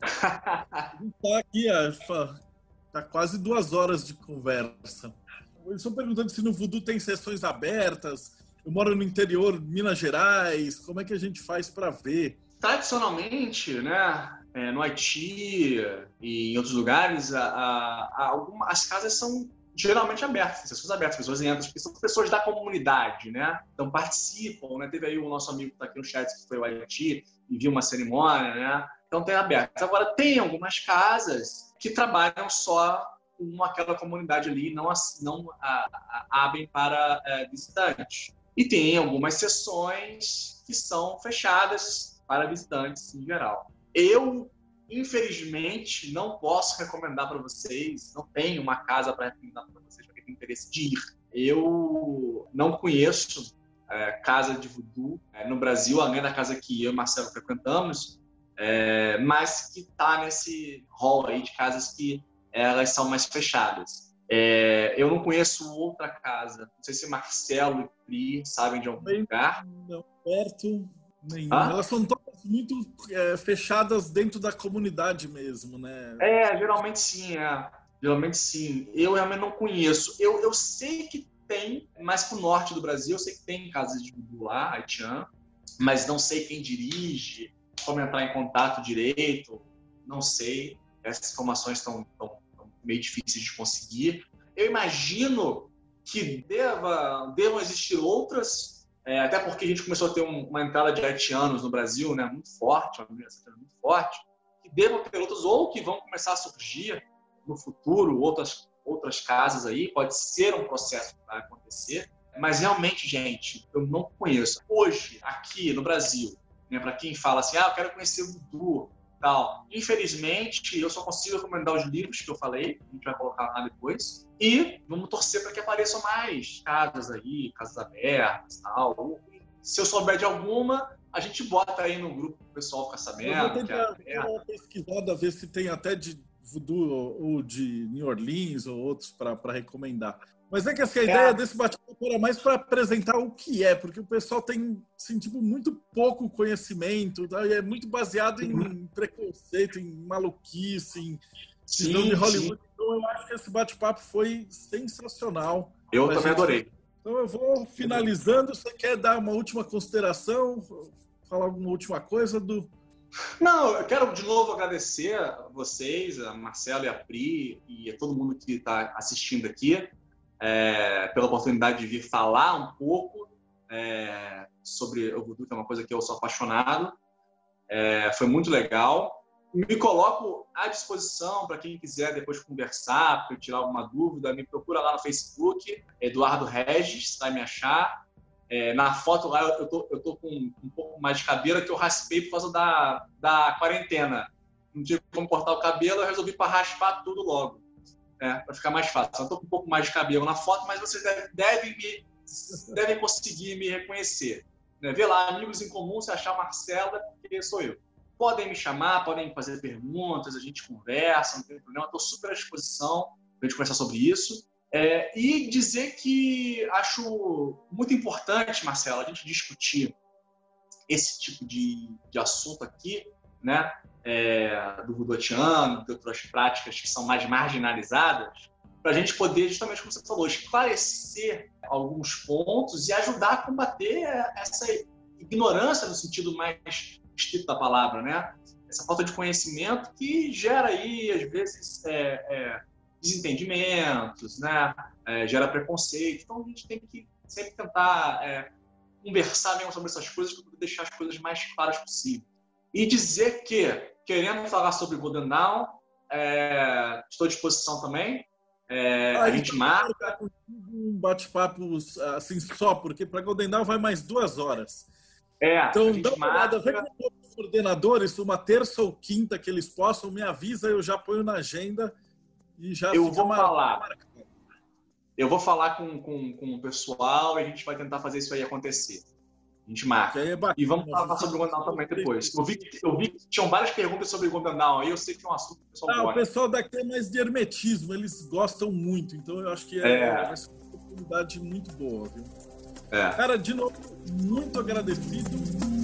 Speaker 2: tá aqui, tá quase duas horas de conversa. Eles estão perguntando se no Voodoo tem sessões abertas. Eu moro no interior, Minas Gerais. Como é que a gente faz para ver?
Speaker 3: Tradicionalmente, né, é, no Haiti e em outros lugares, a, a, a alguma, as casas são geralmente abertas, sessões abertas, pessoas entram, porque são pessoas da comunidade, né? Então participam, né? Teve aí o nosso amigo que está aqui no chat, que foi o Haiti, e viu uma cerimônia, né? Então tem aberto. Agora, tem algumas casas que trabalham só com aquela comunidade ali, não, não a, a, abrem para é, visitantes. E tem algumas sessões que são fechadas para visitantes em geral. Eu Infelizmente, não posso recomendar para vocês, não tenho uma casa para recomendar para vocês para quem tem interesse de ir. Eu não conheço é, casa de voodoo é, no Brasil, além da casa que eu e Marcelo frequentamos, é, mas que está nesse hall aí de casas que elas são mais fechadas. É, eu não conheço outra casa. Não sei se Marcelo e Pri sabem de algum Bem, lugar.
Speaker 2: Não, perto Ah? Elas são todas muito é, fechadas dentro da comunidade mesmo, né?
Speaker 3: É, geralmente sim, é. Geralmente sim. Eu realmente não conheço. Eu, eu sei que tem, mais pro norte do Brasil, eu sei que tem casas de voodoo lá, Haitian, mas não sei quem dirige, como entrar em contato direito, não sei. Essas informações estão meio difíceis de conseguir. Eu imagino que deva, devam existir outras é, até porque a gente começou a ter um, uma entrada de haitianos no Brasil né, muito forte, uma migração muito forte, que devam ter outros ou que vão começar a surgir no futuro, outras, outras casas aí, pode ser um processo que vai acontecer, mas realmente, gente, eu não conheço. Hoje, aqui no Brasil, né, para quem fala assim, ah, eu quero conhecer o Voodoo, tal. Infelizmente, eu só consigo recomendar os livros que eu falei, a gente vai colocar lá depois. E vamos torcer para que apareçam mais casas aí, casas abertas, tal. Se eu souber de alguma, a gente bota aí no grupo o pessoal ficar sabendo. Eu vou
Speaker 2: tentar é uma pesquisada, ver se tem até de Voodoo ou de New Orleans ou outros para recomendar. Mas é que assim, a é. ideia desse bate-papo era mais para apresentar o que é, porque o pessoal tem assim, tipo, muito pouco conhecimento, tá? e é muito baseado em uhum. preconceito, em maluquice, em visão de Hollywood. Sim. Então eu acho que esse bate-papo foi sensacional.
Speaker 3: Eu também gente... adorei.
Speaker 2: Então eu vou finalizando. Você quer dar uma última consideração? Falar alguma última coisa do.
Speaker 3: Não, eu quero de novo agradecer a vocês, a Marcelo e a Pri e a todo mundo que está assistindo aqui é, pela oportunidade de vir falar um pouco é, sobre o voodoo, que é uma coisa que eu sou apaixonado. É, foi muito legal. Me coloco à disposição para quem quiser depois conversar, tirar alguma dúvida. Me procura lá no Facebook, Eduardo Regis, vai me achar. É, na foto lá eu tô, eu tô com um pouco mais de cabelo que eu raspei por causa da, da quarentena. Não tive como cortar o cabelo, eu resolvi para raspar tudo logo é, para ficar mais fácil. Estou com um pouco mais de cabelo na foto, mas vocês devem, devem, me, devem conseguir me reconhecer. Né? Vê lá, amigos em comum, se achar Marcela, porque sou eu. Podem me chamar, podem fazer perguntas, a gente conversa, não tem problema, estou super à disposição para a gente conversar sobre isso. É, e dizer que acho muito importante, Marcela, a gente discutir esse tipo de, de assunto aqui, né? É, do Rudotiano, de outras práticas que são mais marginalizadas, para a gente poder, justamente como você falou, esclarecer alguns pontos e ajudar a combater essa ignorância no sentido mais estrito da palavra, né? Essa falta de conhecimento que gera aí, às vezes, é, é, desentendimentos, né? É, gera preconceito. Então, a gente tem que sempre tentar é, conversar mesmo sobre essas coisas para deixar as coisas mais claras possível. E dizer que, querendo falar sobre Golden Dawn, é, estou à disposição também. É, a gente marca.
Speaker 2: Um bate-papo assim só, porque para Golden Dawn vai mais duas horas.
Speaker 3: É,
Speaker 2: então, dá uma marca... olhada, vê com os coordenadores, uma terça ou quinta que eles possam, me avisa, eu já ponho na agenda e já
Speaker 3: Eu vou falar. Eu vou falar com, com, com o pessoal e a gente vai tentar fazer isso aí acontecer. A gente marca. É e vamos falar sobre o Gondal também depois. Eu vi, eu vi que tinham várias perguntas sobre o Gondal aí, eu sei que é um assunto que o pessoal
Speaker 2: ah, gosta. O pessoal daqui é mais de hermetismo, eles gostam muito, então eu acho que é, é. uma oportunidade muito boa, viu? É. Cara, de novo, muito agradecido.